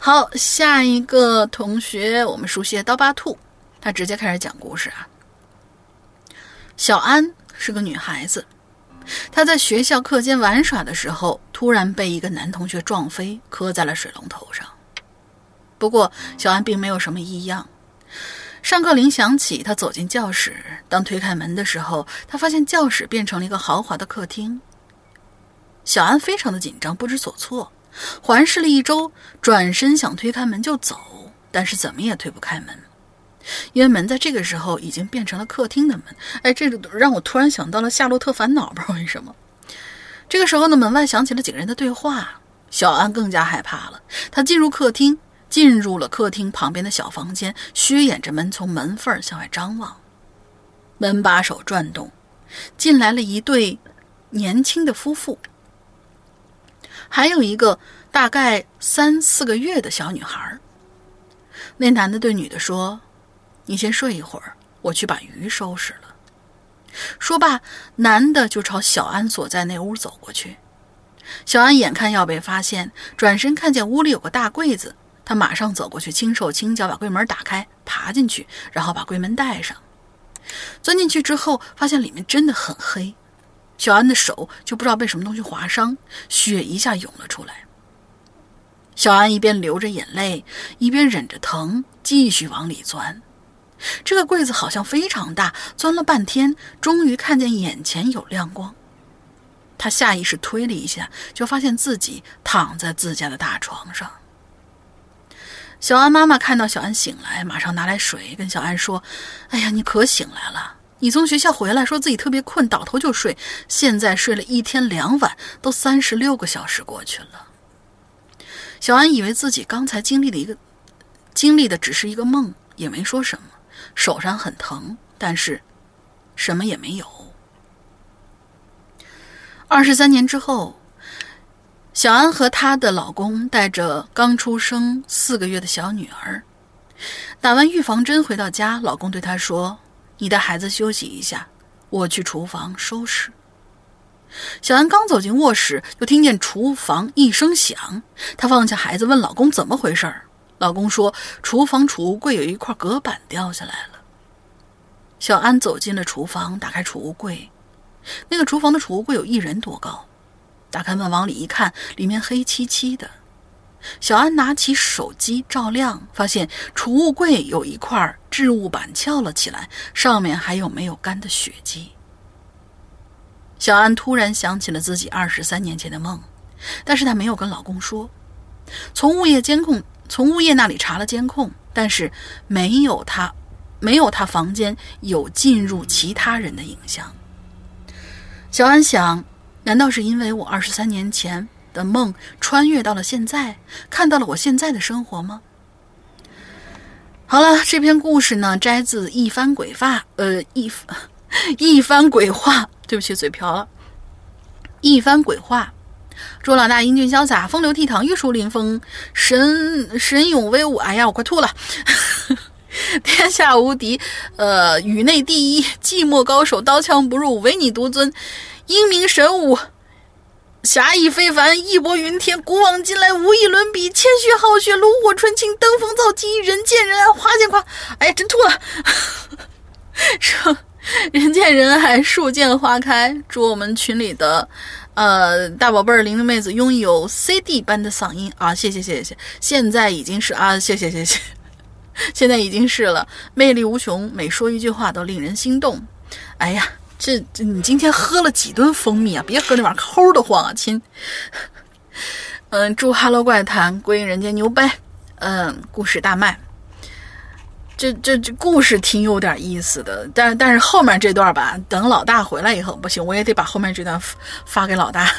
好，下一个同学，我们熟悉的刀疤兔，他直接开始讲故事啊。小安是个女孩子，她在学校课间玩耍的时候，突然被一个男同学撞飞，磕在了水龙头上。不过小安并没有什么异样。上课铃响起，他走进教室。当推开门的时候，他发现教室变成了一个豪华的客厅。小安非常的紧张，不知所措，环视了一周，转身想推开门就走，但是怎么也推不开门，因为门在这个时候已经变成了客厅的门。哎，这个让我突然想到了《夏洛特烦恼》，不知道为什么。这个时候呢，门外响起了几个人的对话，小安更加害怕了。他进入客厅。进入了客厅旁边的小房间，虚掩着门，从门缝向外张望。门把手转动，进来了一对年轻的夫妇，还有一个大概三四个月的小女孩。那男的对女的说：“你先睡一会儿，我去把鱼收拾了。”说罢，男的就朝小安所在那屋走过去。小安眼看要被发现，转身看见屋里有个大柜子。他马上走过去，轻手轻脚把柜门打开，爬进去，然后把柜门带上。钻进去之后，发现里面真的很黑，小安的手就不知道被什么东西划伤，血一下涌了出来。小安一边流着眼泪，一边忍着疼，继续往里钻。这个柜子好像非常大，钻了半天，终于看见眼前有亮光。他下意识推了一下，就发现自己躺在自家的大床上。小安妈妈看到小安醒来，马上拿来水，跟小安说：“哎呀，你可醒来了！你从学校回来，说自己特别困，倒头就睡。现在睡了一天两晚，都三十六个小时过去了。”小安以为自己刚才经历的一个经历的只是一个梦，也没说什么。手上很疼，但是什么也没有。二十三年之后。小安和她的老公带着刚出生四个月的小女儿，打完预防针回到家，老公对她说：“你带孩子休息一下，我去厨房收拾。”小安刚走进卧室，就听见厨房一声响。她放下孩子，问老公怎么回事儿。老公说，厨房储物柜有一块隔板掉下来了。小安走进了厨房，打开储物柜，那个厨房的储物柜有一人多高。打开门往里一看，里面黑漆漆的。小安拿起手机照亮，发现储物柜有一块置物板翘了起来，上面还有没有干的血迹。小安突然想起了自己二十三年前的梦，但是她没有跟老公说。从物业监控，从物业那里查了监控，但是没有她，没有她房间有进入其他人的影像。小安想，难道是因为我二十三年前？的梦穿越到了现在，看到了我现在的生活吗？好了，这篇故事呢，摘自一番鬼话，呃，一 一番鬼话。对不起，嘴瓢了。一番鬼话，朱老大英俊潇洒，风流倜傥，玉树临风，神神勇威武。哎呀，我快吐了！天下无敌，呃，宇内第一，寂寞高手，刀枪不入，唯你独尊，英明神武。侠义非凡，义薄云天，古往今来无以伦比。谦虚好学，炉火纯青，登峰造极，人见人爱，花见花。哎呀，真吐了！说人见人爱，树见花开。祝我们群里的呃大宝贝儿玲玲妹子拥有 CD 般的嗓音啊！谢谢谢谢谢，现在已经是啊，谢谢谢谢，现在已经是了，魅力无穷，每说一句话都令人心动。哎呀！这这，你今天喝了几吨蜂蜜啊？别喝那玩意儿，齁的慌啊，亲。嗯，祝《Hello 怪谈》归隐人间牛掰。嗯，故事大卖。这这这故事挺有点意思的，但但是后面这段吧，等老大回来以后不行，我也得把后面这段发给老大。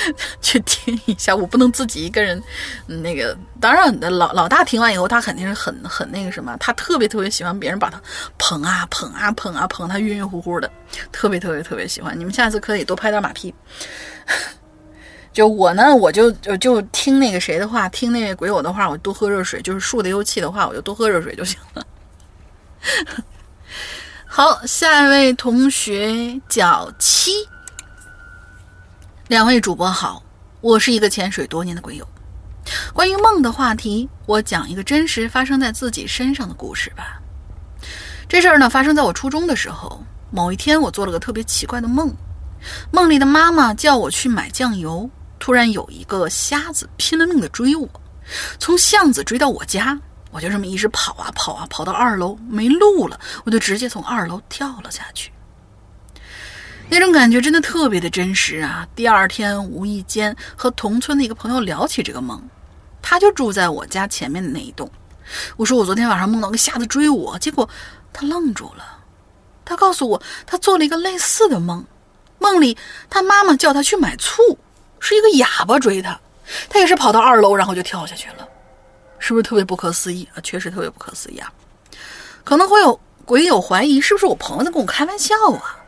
去听一下，我不能自己一个人。那个，当然的，老老大听完以后，他肯定是很很那个什么，他特别特别喜欢别人把他捧啊捧啊捧啊捧，他晕晕乎乎的，特别特别特别喜欢。你们下次可以多拍点马屁。就我呢，我就就就听那个谁的话，听那个鬼友的话，我多喝热水。就是树的幽气的话，我就多喝热水就行了。好，下一位同学叫七。两位主播好，我是一个潜水多年的鬼友。关于梦的话题，我讲一个真实发生在自己身上的故事吧。这事儿呢，发生在我初中的时候。某一天，我做了个特别奇怪的梦，梦里的妈妈叫我去买酱油，突然有一个瞎子拼了命的追我，从巷子追到我家，我就这么一直跑啊跑啊，跑到二楼没路了，我就直接从二楼跳了下去。那种感觉真的特别的真实啊！第二天无意间和同村的一个朋友聊起这个梦，他就住在我家前面的那一栋。我说我昨天晚上梦到个瞎子追我，结果他愣住了。他告诉我他做了一个类似的梦，梦里他妈妈叫他去买醋，是一个哑巴追他，他也是跑到二楼然后就跳下去了，是不是特别不可思议啊？确实特别不可思议啊！可能会有鬼友怀疑是不是我朋友在跟我开玩笑啊？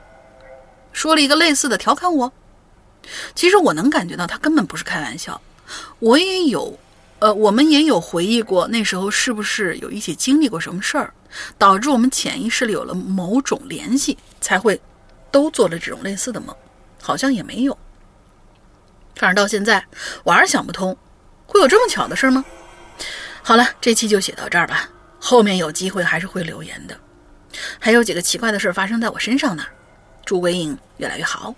说了一个类似的调侃我，其实我能感觉到他根本不是开玩笑。我也有，呃，我们也有回忆过那时候是不是有一起经历过什么事儿，导致我们潜意识里有了某种联系，才会都做了这种类似的梦。好像也没有。反正到现在我还是想不通，会有这么巧的事儿吗？好了，这期就写到这儿吧，后面有机会还是会留言的。还有几个奇怪的事儿发生在我身上呢。祝微影越来越好。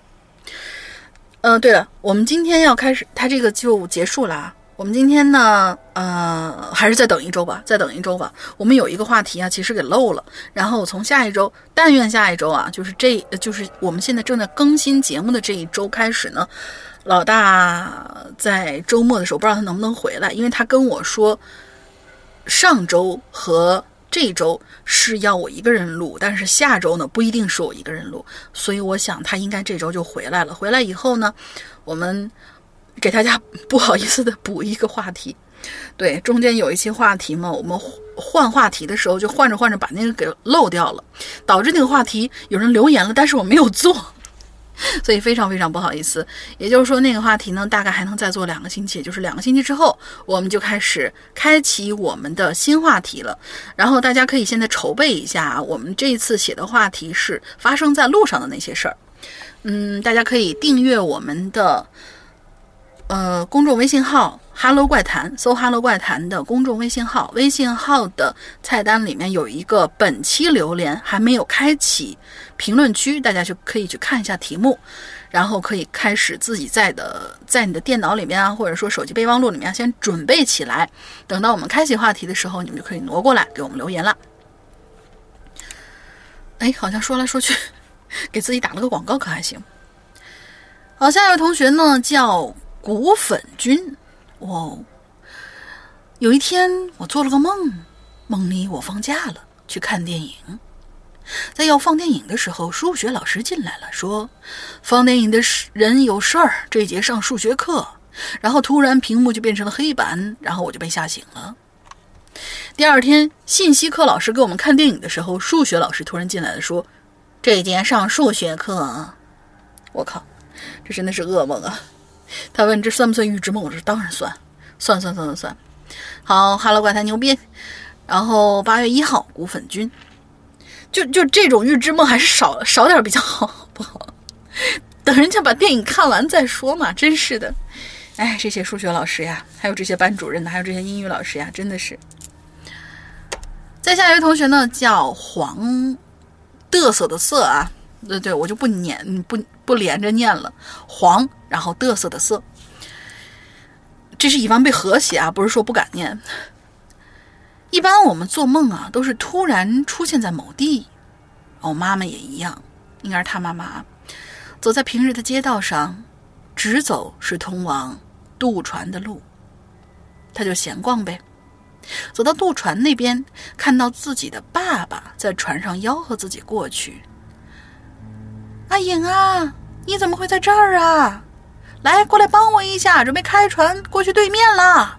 嗯，对了，我们今天要开始，它这个就结束了。我们今天呢，呃，还是再等一周吧，再等一周吧。我们有一个话题啊，其实给漏了。然后从下一周，但愿下一周啊，就是这，就是我们现在正在更新节目的这一周开始呢，老大在周末的时候，不知道他能不能回来，因为他跟我说，上周和。这周是要我一个人录，但是下周呢不一定是我一个人录，所以我想他应该这周就回来了。回来以后呢，我们给大家不好意思的补一个话题。对，中间有一期话题嘛，我们换话题的时候就换着换着把那个给漏掉了，导致那个话题有人留言了，但是我没有做。所以非常非常不好意思，也就是说那个话题呢，大概还能再做两个星期，就是两个星期之后，我们就开始开启我们的新话题了。然后大家可以现在筹备一下，我们这一次写的话题是发生在路上的那些事儿。嗯，大家可以订阅我们的呃公众微信号哈喽怪谈”，搜哈喽怪谈”的公众微信号，微信号的菜单里面有一个本期榴莲还没有开启评论区，大家就可以去看一下题目，然后可以开始自己在的在你的电脑里面啊，或者说手机备忘录里面先准备起来，等到我们开启话题的时候，你们就可以挪过来给我们留言了。哎，好像说来说去，给自己打了个广告，可还行。好，下一位同学呢叫谷粉君我。有一天我做了个梦，梦里我放假了，去看电影。在要放电影的时候，数学老师进来了，说放电影的人有事儿，这节上数学课。然后突然屏幕就变成了黑板，然后我就被吓醒了。第二天，信息课老师给我们看电影的时候，数学老师突然进来了，说：“这节上数学课。”我靠，这真的是噩梦啊！他问：“这算不算预知梦？”我说：“当然算，算算算算算。”好哈喽怪谈牛逼。然后八月一号，骨粉君，就就这种预知梦还是少少点比较好，不好？等人家把电影看完再说嘛，真是的。哎，这些数学老师呀，还有这些班主任呢，还有这些英语老师呀，真的是。再下一位同学呢，叫黄嘚瑟的瑟啊，对对，我就不念不不连着念了，黄，然后嘚瑟的瑟，这是以防被和谐啊，不是说不敢念。一般我们做梦啊，都是突然出现在某地，我妈妈也一样，应该是她妈妈，走在平日的街道上，直走是通往。渡船的路，他就闲逛呗。走到渡船那边，看到自己的爸爸在船上吆喝自己过去。阿颖啊，你怎么会在这儿啊？来，过来帮我一下，准备开船过去对面了。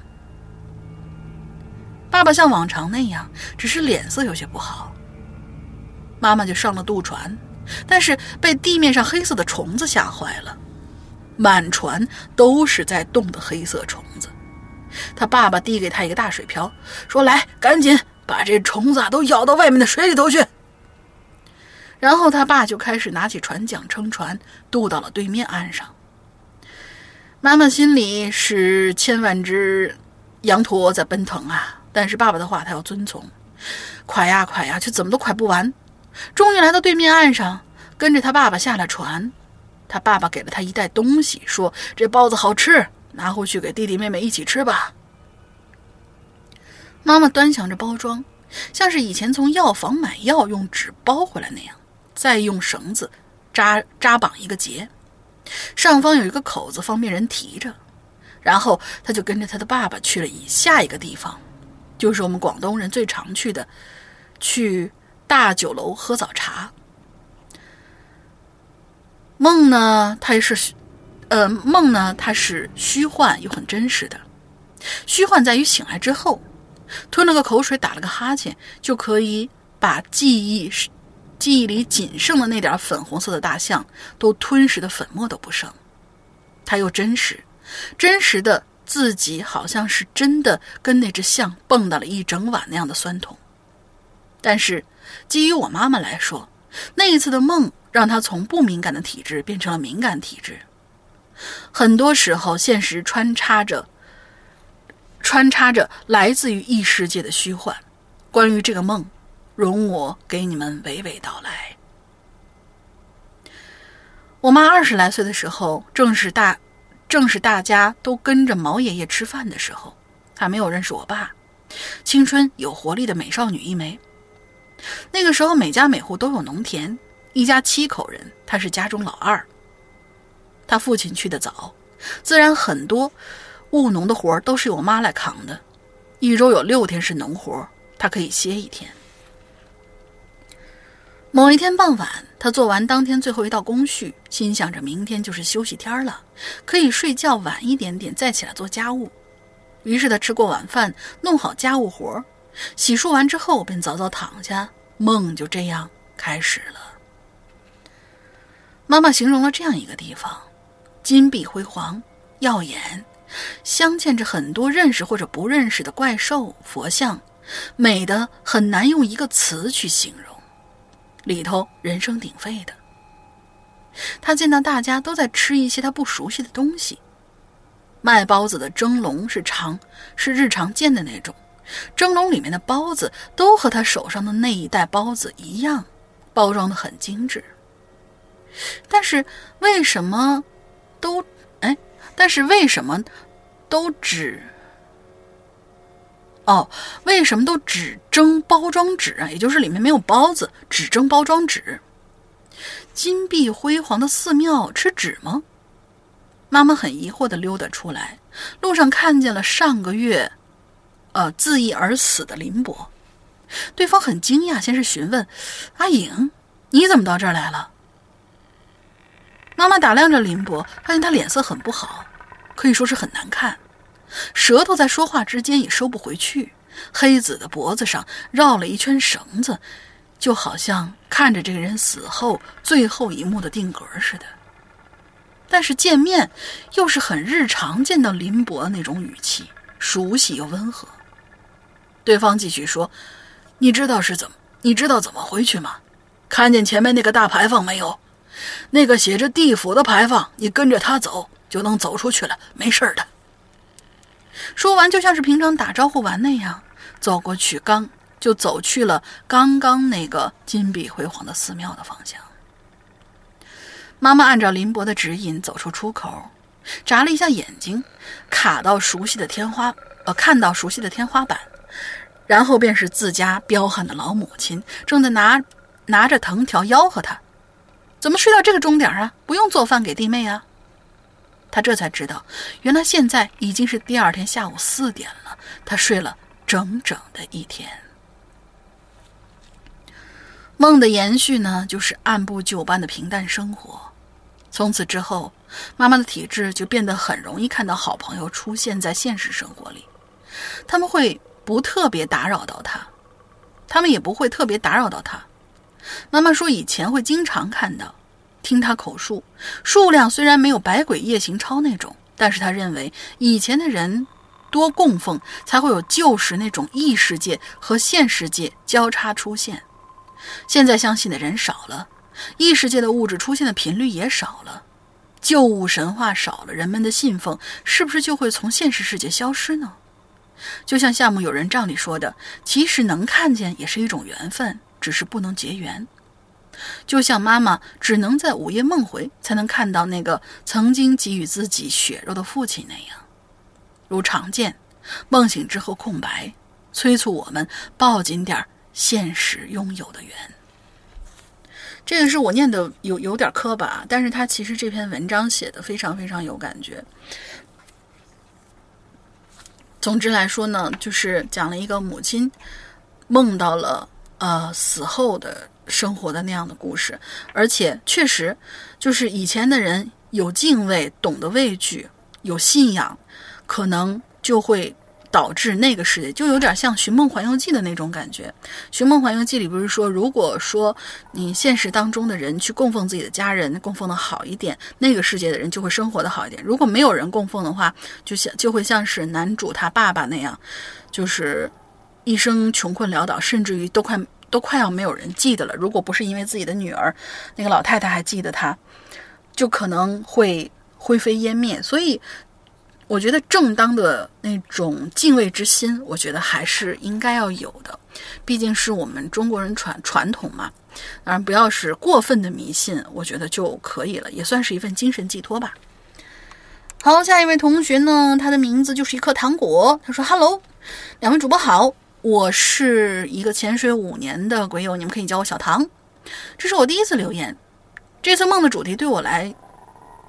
爸爸像往常那样，只是脸色有些不好。妈妈就上了渡船，但是被地面上黑色的虫子吓坏了。满船都是在动的黑色虫子，他爸爸递给他一个大水瓢，说：“来，赶紧把这虫子啊都舀到外面的水里头去。”然后他爸就开始拿起船桨撑船，渡到了对面岸上。妈妈心里是千万只羊驼在奔腾啊，但是爸爸的话他要遵从，快呀快呀，却怎么都快不完。终于来到对面岸上，跟着他爸爸下了船。他爸爸给了他一袋东西，说：“这包子好吃，拿回去给弟弟妹妹一起吃吧。”妈妈端详着包装，像是以前从药房买药用纸包回来那样，再用绳子扎扎绑一个结，上方有一个口子，方便人提着。然后他就跟着他的爸爸去了以下一个地方，就是我们广东人最常去的，去大酒楼喝早茶。梦呢，它是，呃，梦呢，它是虚幻又很真实的。虚幻在于醒来之后，吞了个口水，打了个哈欠，就可以把记忆记忆里仅剩的那点粉红色的大象都吞噬的粉末都不剩。它又真实，真实的自己好像是真的跟那只象蹦跶了一整晚那样的酸痛。但是，基于我妈妈来说，那一次的梦。让她从不敏感的体质变成了敏感体质。很多时候，现实穿插着穿插着来自于异世界的虚幻。关于这个梦，容我给你们娓娓道来。我妈二十来岁的时候，正是大正是大家都跟着毛爷爷吃饭的时候，还没有认识我爸，青春有活力的美少女一枚。那个时候，每家每户都有农田。一家七口人，他是家中老二。他父亲去的早，自然很多务农的活都是由妈来扛的。一周有六天是农活，他可以歇一天。某一天傍晚，他做完当天最后一道工序，心想着明天就是休息天了，可以睡觉晚一点点再起来做家务。于是他吃过晚饭，弄好家务活，洗漱完之后便早早躺下，梦就这样开始了。妈妈形容了这样一个地方：金碧辉煌、耀眼，镶嵌着很多认识或者不认识的怪兽、佛像，美的很难用一个词去形容。里头人声鼎沸的。他见到大家都在吃一些他不熟悉的东西。卖包子的蒸笼是常是日常见的那种，蒸笼里面的包子都和他手上的那一袋包子一样，包装的很精致。但是为什么都哎？但是为什么都只哦？为什么都只蒸包装纸啊？也就是里面没有包子，只蒸包装纸。金碧辉煌的寺庙吃纸吗？妈妈很疑惑地溜达出来，路上看见了上个月，呃，自缢而死的林伯。对方很惊讶，先是询问：“阿颖，你怎么到这儿来了？”妈妈打量着林伯，发现他脸色很不好，可以说是很难看，舌头在说话之间也收不回去，黑子的脖子上绕了一圈绳子，就好像看着这个人死后最后一幕的定格似的。但是见面又是很日常见到林伯的那种语气，熟悉又温和。对方继续说：“你知道是怎么？你知道怎么回去吗？看见前面那个大牌坊没有？那个写着地府的牌坊，你跟着他走就能走出去了，没事的。”说完，就像是平常打招呼完那样，走过去，刚就走去了刚刚那个金碧辉煌的寺庙的方向。妈妈按照林伯的指引走出出口，眨了一下眼睛，卡到熟悉的天花，呃，看到熟悉的天花板，然后便是自家彪悍的老母亲正在拿拿着藤条吆喝他：“怎么睡到这个钟点啊？不用做饭给弟妹啊？”他这才知道，原来现在已经是第二天下午四点了，他睡了整整的一天。梦的延续呢，就是按部就班的平淡生活。从此之后，妈妈的体质就变得很容易看到好朋友出现在现实生活里。他们会不特别打扰到他，他们也不会特别打扰到他。妈妈说，以前会经常看到，听他口述，数量虽然没有《百鬼夜行抄》那种，但是他认为以前的人多供奉，才会有旧时那种异世界和现世界交叉出现。现在相信的人少了。异世界的物质出现的频率也少了，旧物神话少了，人们的信奉是不是就会从现实世界消失呢？就像夏目友人帐里说的，其实能看见也是一种缘分，只是不能结缘。就像妈妈只能在午夜梦回才能看到那个曾经给予自己血肉的父亲那样，如常见，梦醒之后空白，催促我们抱紧点现实拥有的缘。这个是我念的有有点磕巴，但是他其实这篇文章写的非常非常有感觉。总之来说呢，就是讲了一个母亲梦到了呃死后的生活的那样的故事，而且确实就是以前的人有敬畏，懂得畏惧，有信仰，可能就会。导致那个世界就有点像《寻梦环游记》的那种感觉，《寻梦环游记》里不是说，如果说你现实当中的人去供奉自己的家人，供奉的好一点，那个世界的人就会生活的好一点。如果没有人供奉的话，就像就会像是男主他爸爸那样，就是一生穷困潦倒，甚至于都快都快要没有人记得了。如果不是因为自己的女儿，那个老太太还记得他，就可能会灰飞烟灭。所以。我觉得正当的那种敬畏之心，我觉得还是应该要有的，毕竟是我们中国人传传统嘛。当然，不要是过分的迷信，我觉得就可以了，也算是一份精神寄托吧。好，下一位同学呢，他的名字就是一颗糖果。他说：“Hello，两位主播好，我是一个潜水五年的鬼友，你们可以叫我小唐。这是我第一次留言，这次梦的主题对我来，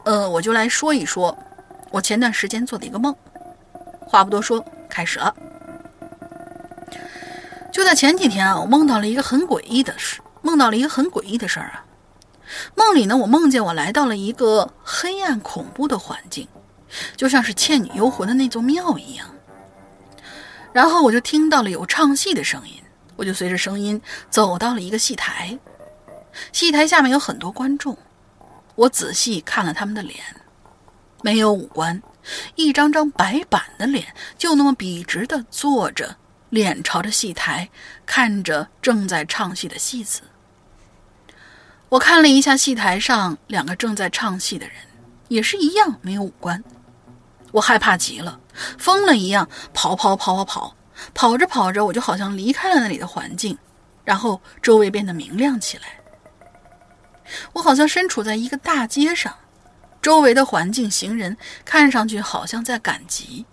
呃，我就来说一说。”我前段时间做的一个梦，话不多说，开始了。就在前几天啊，我梦到了一个很诡异的事，梦到了一个很诡异的事儿啊。梦里呢，我梦见我来到了一个黑暗恐怖的环境，就像是《倩女幽魂》的那座庙一样。然后我就听到了有唱戏的声音，我就随着声音走到了一个戏台，戏台下面有很多观众，我仔细看了他们的脸。没有五官，一张张白板的脸，就那么笔直的坐着，脸朝着戏台，看着正在唱戏的戏子。我看了一下戏台上两个正在唱戏的人，也是一样没有五官。我害怕极了，疯了一样跑跑跑跑跑，跑着跑着，我就好像离开了那里的环境，然后周围变得明亮起来。我好像身处在一个大街上，周围的环境、行人看上去好像在赶集。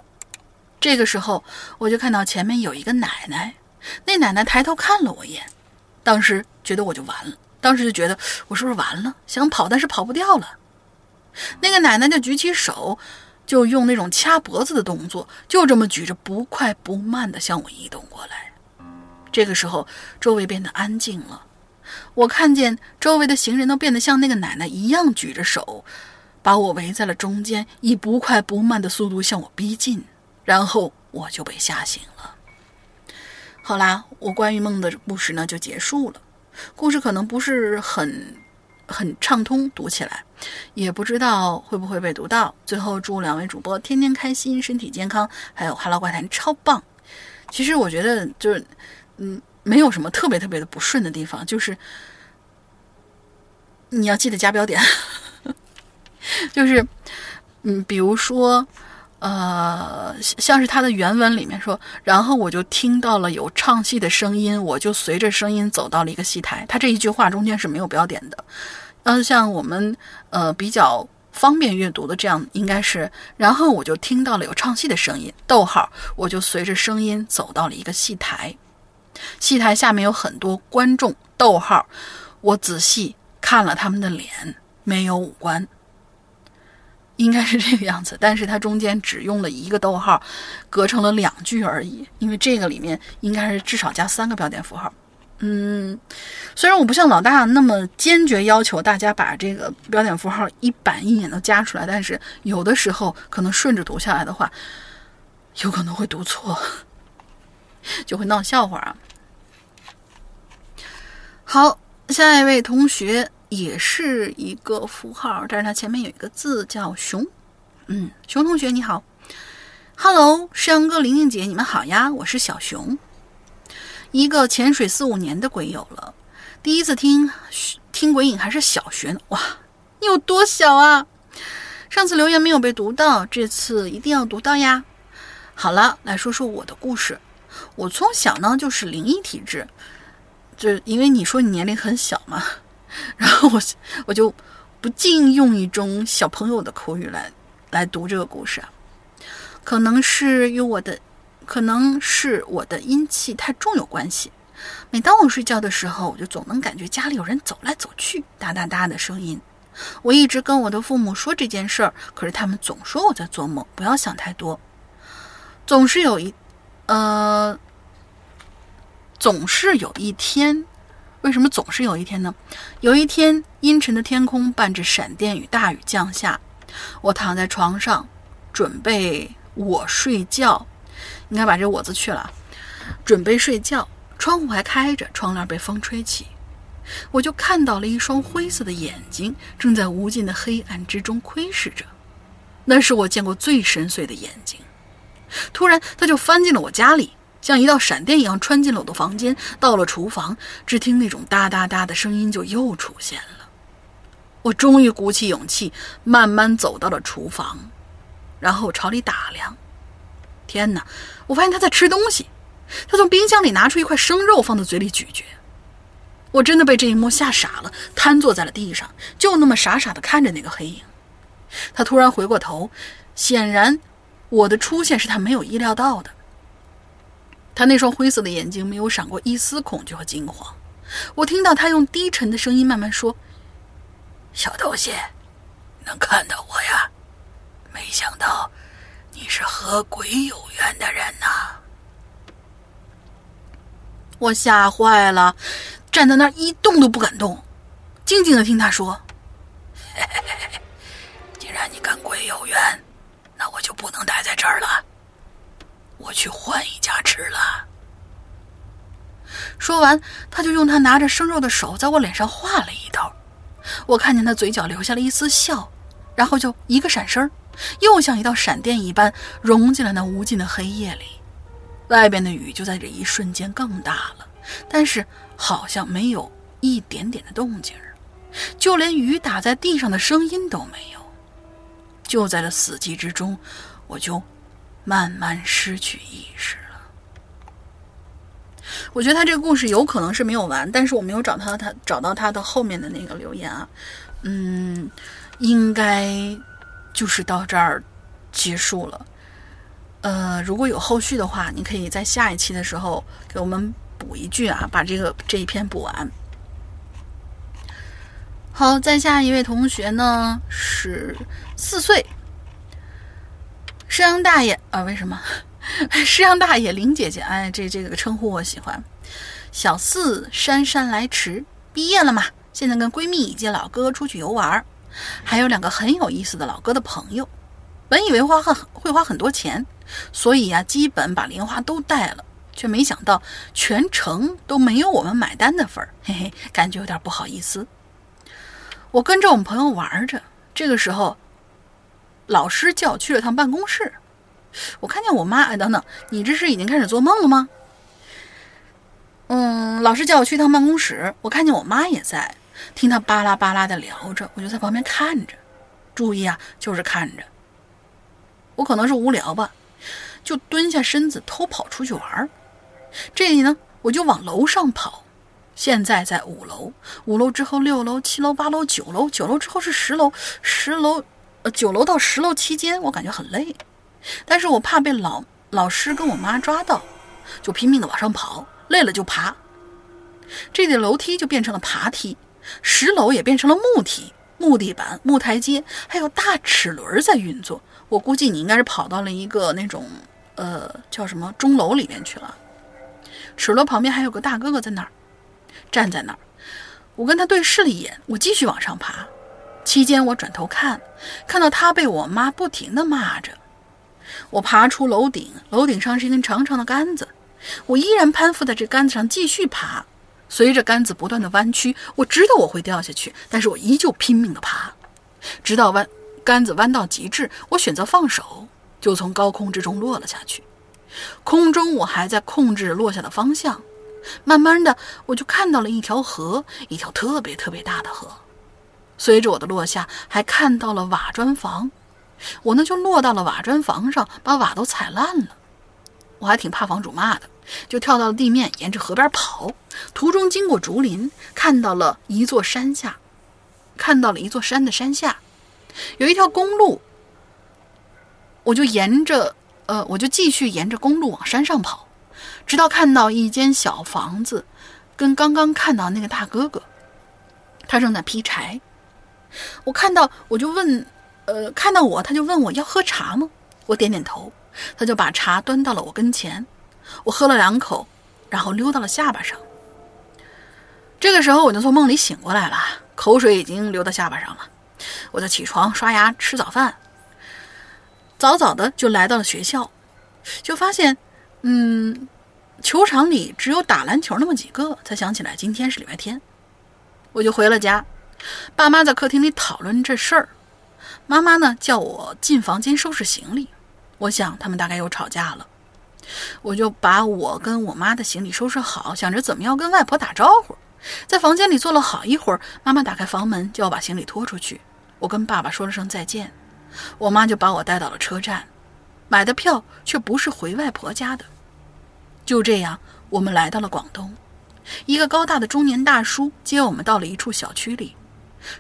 这个时候，我就看到前面有一个奶奶，那奶奶抬头看了我一眼，当时觉得我就完了。当时就觉得我是不是完了？想跑，但是跑不掉了。那个奶奶就举起手，就用那种掐脖子的动作，就这么举着，不快不慢地向我移动过来。这个时候，周围变得安静了。我看见周围的行人都变得像那个奶奶一样举着手，把我围在了中间，以不快不慢的速度向我逼近。然后我就被吓醒了。好啦，我关于梦的故事呢就结束了。故事可能不是很很畅通，读起来也不知道会不会被读到。最后祝两位主播天天开心，身体健康，还有《哈喽怪谈》超棒。其实我觉得就是，嗯，没有什么特别特别的不顺的地方，就是你要记得加标点，就是，嗯，比如说。呃，像是他的原文里面说，然后我就听到了有唱戏的声音，我就随着声音走到了一个戏台。他这一句话中间是没有标点的。嗯，像我们呃比较方便阅读的这样，应该是，然后我就听到了有唱戏的声音。逗号，我就随着声音走到了一个戏台，戏台下面有很多观众。逗号，我仔细看了他们的脸，没有五官。应该是这个样子，但是它中间只用了一个逗号，隔成了两句而已。因为这个里面应该是至少加三个标点符号。嗯，虽然我不像老大那么坚决要求大家把这个标点符号一板一眼都加出来，但是有的时候可能顺着读下来的话，有可能会读错，就会闹笑话啊。好，下一位同学。也是一个符号，但是它前面有一个字叫“熊”。嗯，熊同学你好，Hello，诗阳哥、玲玲姐，你们好呀，我是小熊，一个潜水四五年的鬼友了。第一次听听鬼影还是小学呢，哇，你有多小啊？上次留言没有被读到，这次一定要读到呀。好了，来说说我的故事。我从小呢就是灵异体质，就因为你说你年龄很小嘛。然后我我就不禁用一种小朋友的口语来来读这个故事啊，可能是与我的可能是我的阴气太重有关系。每当我睡觉的时候，我就总能感觉家里有人走来走去，哒哒哒的声音。我一直跟我的父母说这件事儿，可是他们总说我在做梦，不要想太多。总是有一呃，总是有一天。为什么总是有一天呢？有一天，阴沉的天空伴着闪电与大雨降下，我躺在床上，准备我睡觉，应该把这“我”字去了，准备睡觉。窗户还开着，窗帘被风吹起，我就看到了一双灰色的眼睛，正在无尽的黑暗之中窥视着。那是我见过最深邃的眼睛。突然，他就翻进了我家里。像一道闪电一样穿进了我的房间，到了厨房，只听那种哒哒哒的声音就又出现了。我终于鼓起勇气，慢慢走到了厨房，然后朝里打量。天哪！我发现他在吃东西，他从冰箱里拿出一块生肉放在嘴里咀嚼。我真的被这一幕吓傻了，瘫坐在了地上，就那么傻傻的看着那个黑影。他突然回过头，显然我的出现是他没有意料到的。他那双灰色的眼睛没有闪过一丝恐惧和惊慌。我听到他用低沉的声音慢慢说：“小东西，能看到我呀？没想到你是和鬼有缘的人呐！”我吓坏了，站在那儿一动都不敢动，静静的听他说：“既然你跟鬼有缘，那我就不能待在这儿了。”我去换一家吃了。说完，他就用他拿着生肉的手在我脸上画了一道。我看见他嘴角留下了一丝笑，然后就一个闪身，又像一道闪电一般融进了那无尽的黑夜里。外边的雨就在这一瞬间更大了，但是好像没有一点点的动静就连雨打在地上的声音都没有。就在这死寂之中，我就慢慢失去意识了。我觉得他这个故事有可能是没有完，但是我没有找他他找到他的后面的那个留言啊，嗯，应该就是到这儿结束了。呃，如果有后续的话，你可以在下一期的时候给我们补一句啊，把这个这一篇补完。好，再下一位同学呢是四岁，师阳大爷啊，为什么？师阳大爷林姐姐，哎，这这个称呼我喜欢。小四姗姗来迟，毕业了嘛，现在跟闺蜜以及老哥出去游玩，还有两个很有意思的老哥的朋友。本以为花很会花很多钱，所以呀，基本把零花都带了，却没想到全程都没有我们买单的份儿，嘿嘿，感觉有点不好意思。我跟着我们朋友玩着，这个时候，老师叫我去了趟办公室。我看见我妈，哎，等等，你这是已经开始做梦了吗？嗯，老师叫我去趟办公室，我看见我妈也在，听她巴拉巴拉的聊着，我就在旁边看着，注意啊，就是看着。我可能是无聊吧，就蹲下身子偷跑出去玩这里呢，我就往楼上跑。现在在五楼，五楼之后六楼、七楼、八楼、九楼，九楼之后是十楼，十楼，呃，九楼到十楼期间，我感觉很累。但是我怕被老老师跟我妈抓到，就拼命的往上跑，累了就爬。这里的楼梯就变成了爬梯，十楼也变成了木梯，木地板、木台阶，还有大齿轮在运作。我估计你应该是跑到了一个那种呃叫什么钟楼里面去了。齿轮旁边还有个大哥哥在那儿，站在那儿。我跟他对视了一眼，我继续往上爬。期间我转头看，看到他被我妈不停的骂着。我爬出楼顶，楼顶上是一根长长的杆子，我依然攀附在这杆子上继续爬。随着杆子不断的弯曲，我知道我会掉下去，但是我依旧拼命的爬，直到弯杆子弯到极致，我选择放手，就从高空之中落了下去。空中我还在控制落下的方向，慢慢的我就看到了一条河，一条特别特别大的河。随着我的落下，还看到了瓦砖房。我呢就落到了瓦砖房上，把瓦都踩烂了。我还挺怕房主骂的，就跳到了地面，沿着河边跑。途中经过竹林，看到了一座山下，看到了一座山的山下，有一条公路。我就沿着，呃，我就继续沿着公路往山上跑，直到看到一间小房子，跟刚刚看到那个大哥哥，他正在劈柴。我看到，我就问。呃，看到我，他就问我要喝茶吗？我点点头，他就把茶端到了我跟前，我喝了两口，然后溜到了下巴上。这个时候我就从梦里醒过来了，口水已经流到下巴上了。我就起床刷牙吃早饭，早早的就来到了学校，就发现，嗯，球场里只有打篮球那么几个，才想起来今天是礼拜天，我就回了家，爸妈在客厅里讨论这事儿。妈妈呢？叫我进房间收拾行李。我想他们大概又吵架了，我就把我跟我妈的行李收拾好，想着怎么样跟外婆打招呼。在房间里坐了好一会儿，妈妈打开房门，就要把行李拖出去。我跟爸爸说了声再见，我妈就把我带到了车站，买的票却不是回外婆家的。就这样，我们来到了广东。一个高大的中年大叔接我们到了一处小区里，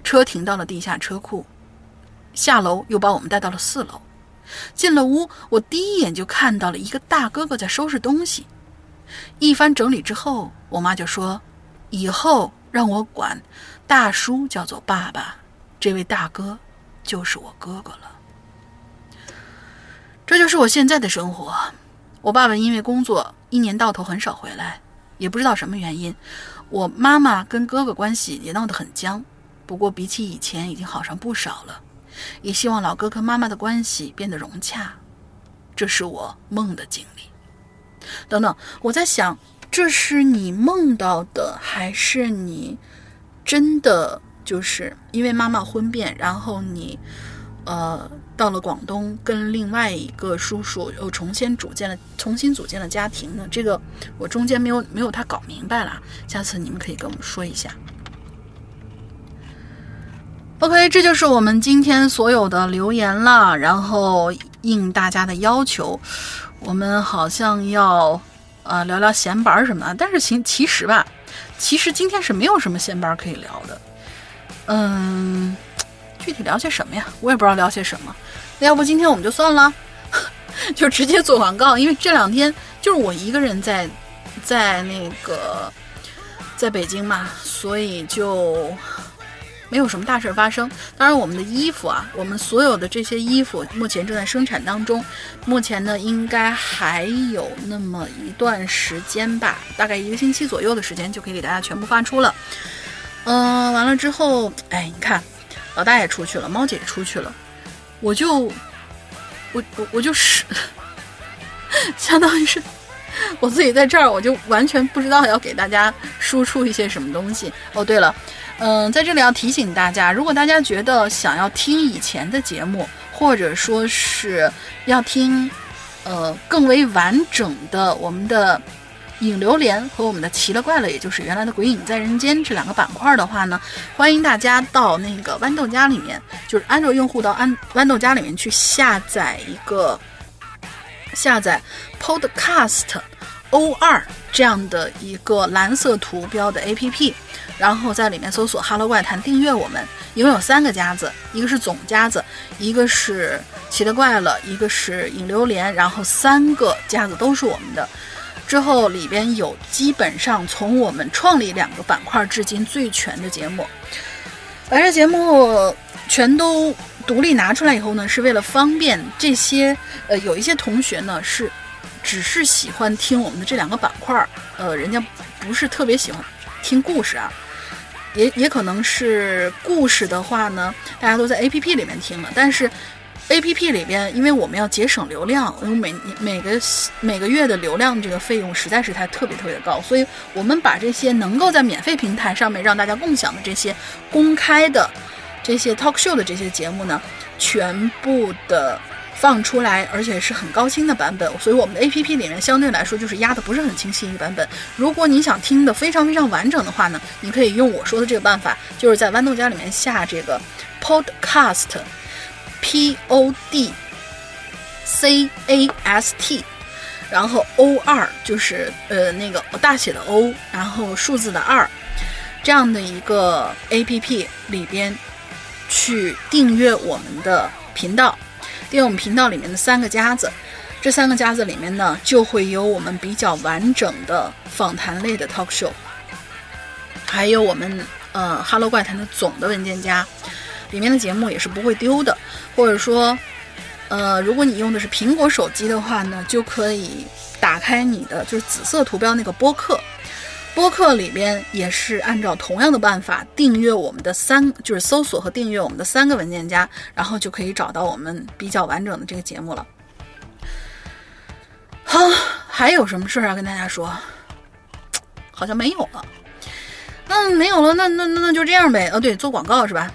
车停到了地下车库。下楼又把我们带到了四楼，进了屋，我第一眼就看到了一个大哥哥在收拾东西。一番整理之后，我妈就说：“以后让我管大叔叫做爸爸，这位大哥就是我哥哥了。”这就是我现在的生活。我爸爸因为工作一年到头很少回来，也不知道什么原因。我妈妈跟哥哥关系也闹得很僵，不过比起以前已经好上不少了。也希望老哥跟妈妈的关系变得融洽，这是我梦的经历。等等，我在想，这是你梦到的，还是你真的就是因为妈妈婚变，然后你呃到了广东，跟另外一个叔叔又重新组建了重新组建了家庭呢？这个我中间没有没有他搞明白了，下次你们可以跟我们说一下。OK，这就是我们今天所有的留言了。然后应大家的要求，我们好像要呃聊聊闲板儿什么的。但是其其实吧，其实今天是没有什么闲板儿可以聊的。嗯，具体聊些什么呀？我也不知道聊些什么。那要不今天我们就算了，就直接做广告。因为这两天就是我一个人在在那个在北京嘛，所以就。没有什么大事发生。当然，我们的衣服啊，我们所有的这些衣服目前正在生产当中。目前呢，应该还有那么一段时间吧，大概一个星期左右的时间就可以给大家全部发出了。嗯，完了之后，哎，你看，老大也出去了，猫姐也出去了，我就，我我我就是，相当于是我自己在这儿，我就完全不知道要给大家输出一些什么东西。哦，对了。嗯，在这里要提醒大家，如果大家觉得想要听以前的节目，或者说是要听，呃，更为完整的我们的影流连和我们的奇了怪了，也就是原来的鬼影在人间这两个板块的话呢，欢迎大家到那个豌豆荚里面，就是安卓用户到安豌豆荚里面去下载一个下载 Podcast O 二这样的一个蓝色图标的 APP。然后在里面搜索“哈喽怪谈”，订阅我们，一共有三个夹子，一个是总夹子，一个是奇了怪了，一个是影流连，然后三个夹子都是我们的。之后里边有基本上从我们创立两个板块至今最全的节目。把这节目全都独立拿出来以后呢，是为了方便这些呃有一些同学呢是只是喜欢听我们的这两个板块儿，呃，人家不是特别喜欢听故事啊。也也可能是故事的话呢，大家都在 A P P 里面听了，但是 A P P 里边，因为我们要节省流量，因为每每个每个月的流量这个费用实在是太特别特别的高，所以我们把这些能够在免费平台上面让大家共享的这些公开的这些 talk show 的这些节目呢，全部的。放出来，而且是很高清的版本，所以我们的 A P P 里面相对来说就是压的不是很清晰一个版本。如果你想听的非常非常完整的话呢，你可以用我说的这个办法，就是在豌豆荚里面下这个 Podcast，P O D C A S T，然后 O 二就是呃那个大写的 O，然后数字的二，这样的一个 A P P 里边去订阅我们的频道。因为我们频道里面的三个夹子，这三个夹子里面呢，就会有我们比较完整的访谈类的 talk show，还有我们呃哈喽怪谈的总的文件夹，里面的节目也是不会丢的。或者说，呃，如果你用的是苹果手机的话呢，就可以打开你的就是紫色图标那个播客。播客里边也是按照同样的办法订阅我们的三，就是搜索和订阅我们的三个文件夹，然后就可以找到我们比较完整的这个节目了。好，还有什么事儿要跟大家说？好像没有了。那没有了，那那那那就这样呗。哦，对，做广告是吧？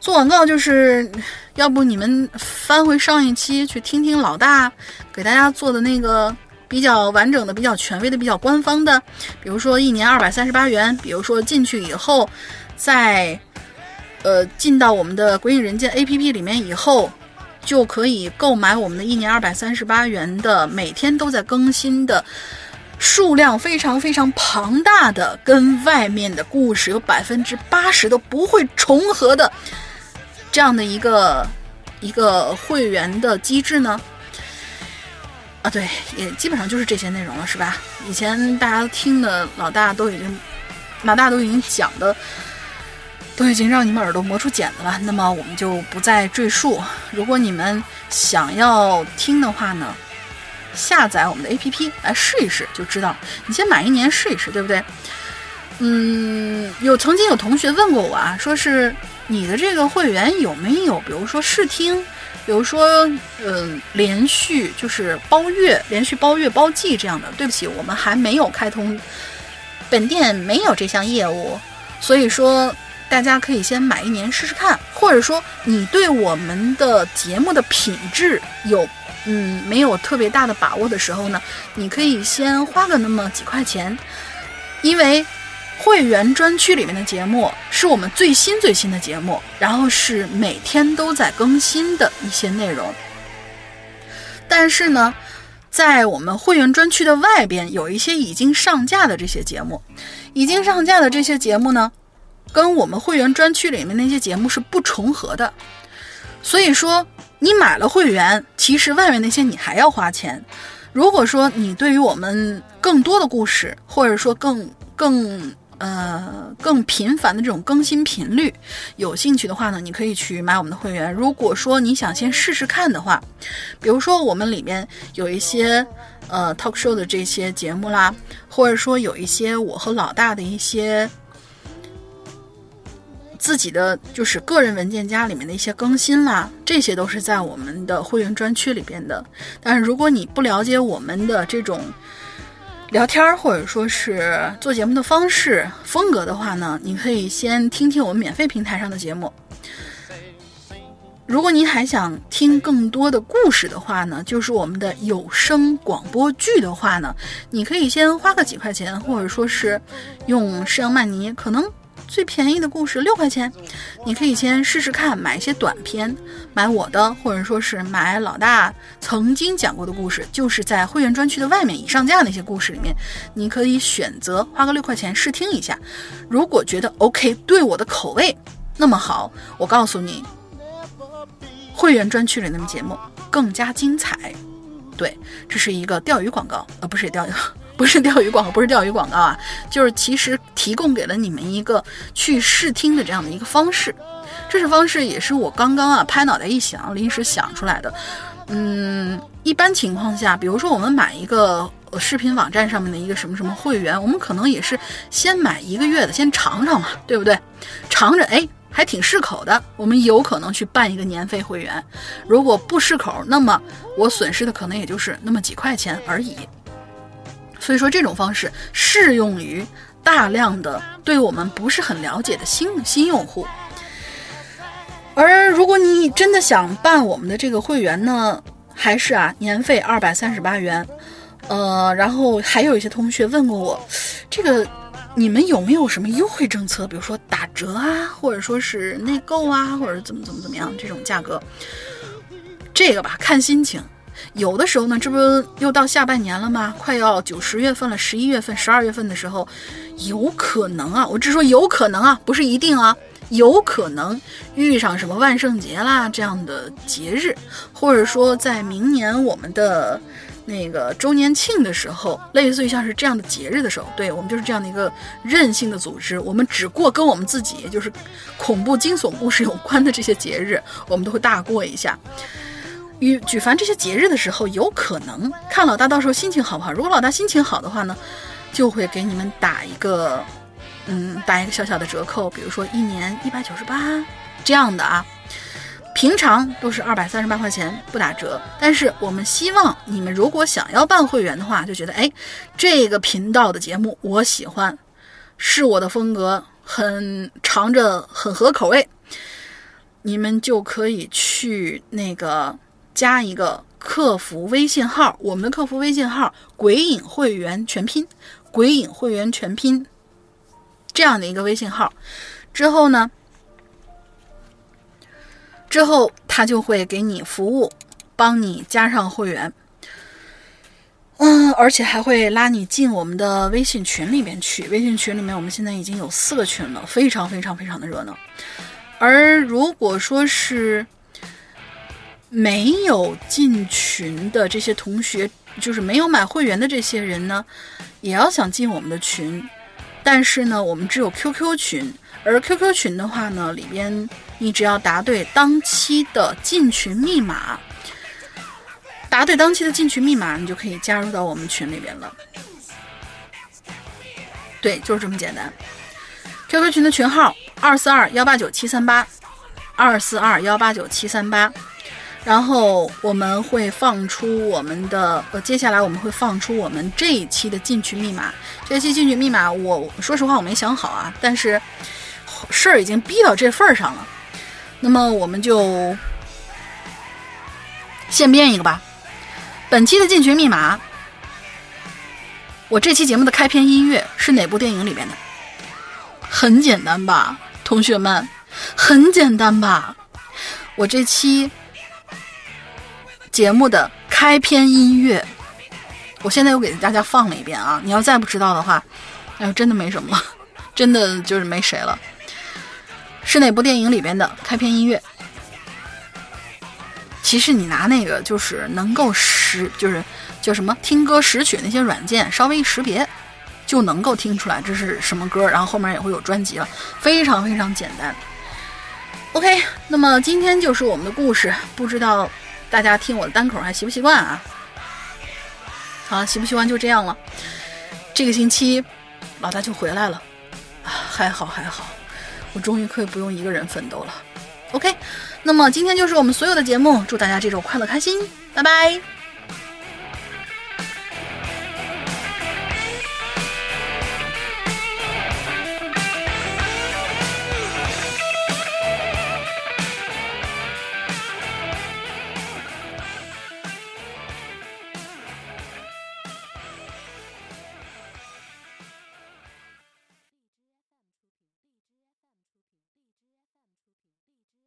做广告就是要不你们翻回上一期去听听老大给大家做的那个。比较完整的、比较权威的、比较官方的，比如说一年二百三十八元，比如说进去以后，在呃进到我们的鬼影人间 APP 里面以后，就可以购买我们的一年二百三十八元的每天都在更新的数量非常非常庞大的，跟外面的故事有百分之八十都不会重合的这样的一个一个会员的机制呢。啊，对，也基本上就是这些内容了，是吧？以前大家听的老大都已经，老大都已经讲的，都已经让你们耳朵磨出茧子了。那么我们就不再赘述。如果你们想要听的话呢，下载我们的 APP 来试一试，就知道。你先买一年试一试，对不对？嗯，有曾经有同学问过我啊，说是你的这个会员有没有，比如说试听？比如说，嗯，连续就是包月、连续包月、包季这样的。对不起，我们还没有开通，本店没有这项业务，所以说大家可以先买一年试试看。或者说，你对我们的节目的品质有，嗯，没有特别大的把握的时候呢，你可以先花个那么几块钱，因为会员专区里面的节目是我们最新最新的节目，然后是每天都在更新的一些内容。但是呢，在我们会员专区的外边有一些已经上架的这些节目，已经上架的这些节目呢，跟我们会员专区里面那些节目是不重合的。所以说，你买了会员，其实外面那些你还要花钱。如果说你对于我们更多的故事，或者说更更。呃，更频繁的这种更新频率，有兴趣的话呢，你可以去买我们的会员。如果说你想先试试看的话，比如说我们里面有一些呃 talk show 的这些节目啦，或者说有一些我和老大的一些自己的就是个人文件夹里面的一些更新啦，这些都是在我们的会员专区里边的。但是如果你不了解我们的这种，聊天或者说是做节目的方式风格的话呢，你可以先听听我们免费平台上的节目。如果您还想听更多的故事的话呢，就是我们的有声广播剧的话呢，你可以先花个几块钱，或者说是用释阳曼尼，可能。最便宜的故事六块钱，你可以先试试看，买一些短片，买我的，或者说是买老大曾经讲过的故事，就是在会员专区的外面已上架那些故事里面，你可以选择花个六块钱试听一下。如果觉得 OK，对我的口味那么好，我告诉你，会员专区里的节目更加精彩。对，这是一个钓鱼广告，呃，不是钓鱼。不是钓鱼广告，不是钓鱼广告啊，就是其实提供给了你们一个去试听的这样的一个方式。这是方式也是我刚刚啊拍脑袋一想，临时想出来的。嗯，一般情况下，比如说我们买一个视频网站上面的一个什么什么会员，我们可能也是先买一个月的，先尝尝嘛，对不对？尝着哎还挺适口的，我们有可能去办一个年费会员。如果不适口，那么我损失的可能也就是那么几块钱而已。所以说，这种方式适用于大量的对我们不是很了解的新新用户。而如果你真的想办我们的这个会员呢，还是啊年费二百三十八元。呃，然后还有一些同学问过我，这个你们有没有什么优惠政策？比如说打折啊，或者说是内购啊，或者怎么怎么怎么样这种价格？这个吧，看心情。有的时候呢，这不又到下半年了吗？快要九十月份了，十一月份、十二月份的时候，有可能啊，我只说有可能啊，不是一定啊，有可能遇上什么万圣节啦这样的节日，或者说在明年我们的那个周年庆的时候，类似于像是这样的节日的时候，对我们就是这样的一个任性的组织，我们只过跟我们自己就是恐怖惊悚故事有关的这些节日，我们都会大过一下。与举凡这些节日的时候，有可能看老大到时候心情好不好。如果老大心情好的话呢，就会给你们打一个，嗯，打一个小小的折扣，比如说一年一百九十八这样的啊。平常都是二百三十八块钱不打折，但是我们希望你们如果想要办会员的话，就觉得哎，这个频道的节目我喜欢，是我的风格，很尝着很合口味，你们就可以去那个。加一个客服微信号，我们的客服微信号“鬼影会员全拼”，“鬼影会员全拼”这样的一个微信号，之后呢，之后他就会给你服务，帮你加上会员，嗯，而且还会拉你进我们的微信群里面去。微信群里面我们现在已经有四个群了，非常非常非常的热闹。而如果说是，没有进群的这些同学，就是没有买会员的这些人呢，也要想进我们的群，但是呢，我们只有 QQ 群，而 QQ 群的话呢，里边你只要答对当期的进群密码，答对当期的进群密码，你就可以加入到我们群里边了。对，就是这么简单。QQ 群的群号二四二幺八九七三八，二四二幺八九七三八。然后我们会放出我们的呃，接下来我们会放出我们这一期的进群密码。这期进群密码，我说实话我没想好啊，但是事儿已经逼到这份儿上了，那么我们就现编一个吧。本期的进群密码，我这期节目的开篇音乐是哪部电影里边的？很简单吧，同学们，很简单吧。我这期节目的开篇音乐，我现在又给大家放了一遍啊！你要再不知道的话，哎呦，真的没什么了，真的就是没谁了。是哪部电影里边的开篇音乐？其实你拿那个就是能够识，就是叫什么听歌识曲那些软件，稍微一识别，就能够听出来这是什么歌，然后后面也会有专辑了，非常非常简单。OK，那么今天就是我们的故事，不知道大家听我的单口还习不习惯啊？好，习不习惯就这样了。这个星期老大就回来了，啊，还好还好，我终于可以不用一个人奋斗了。OK，那么今天就是我们所有的节目，祝大家这周快乐开心，拜拜。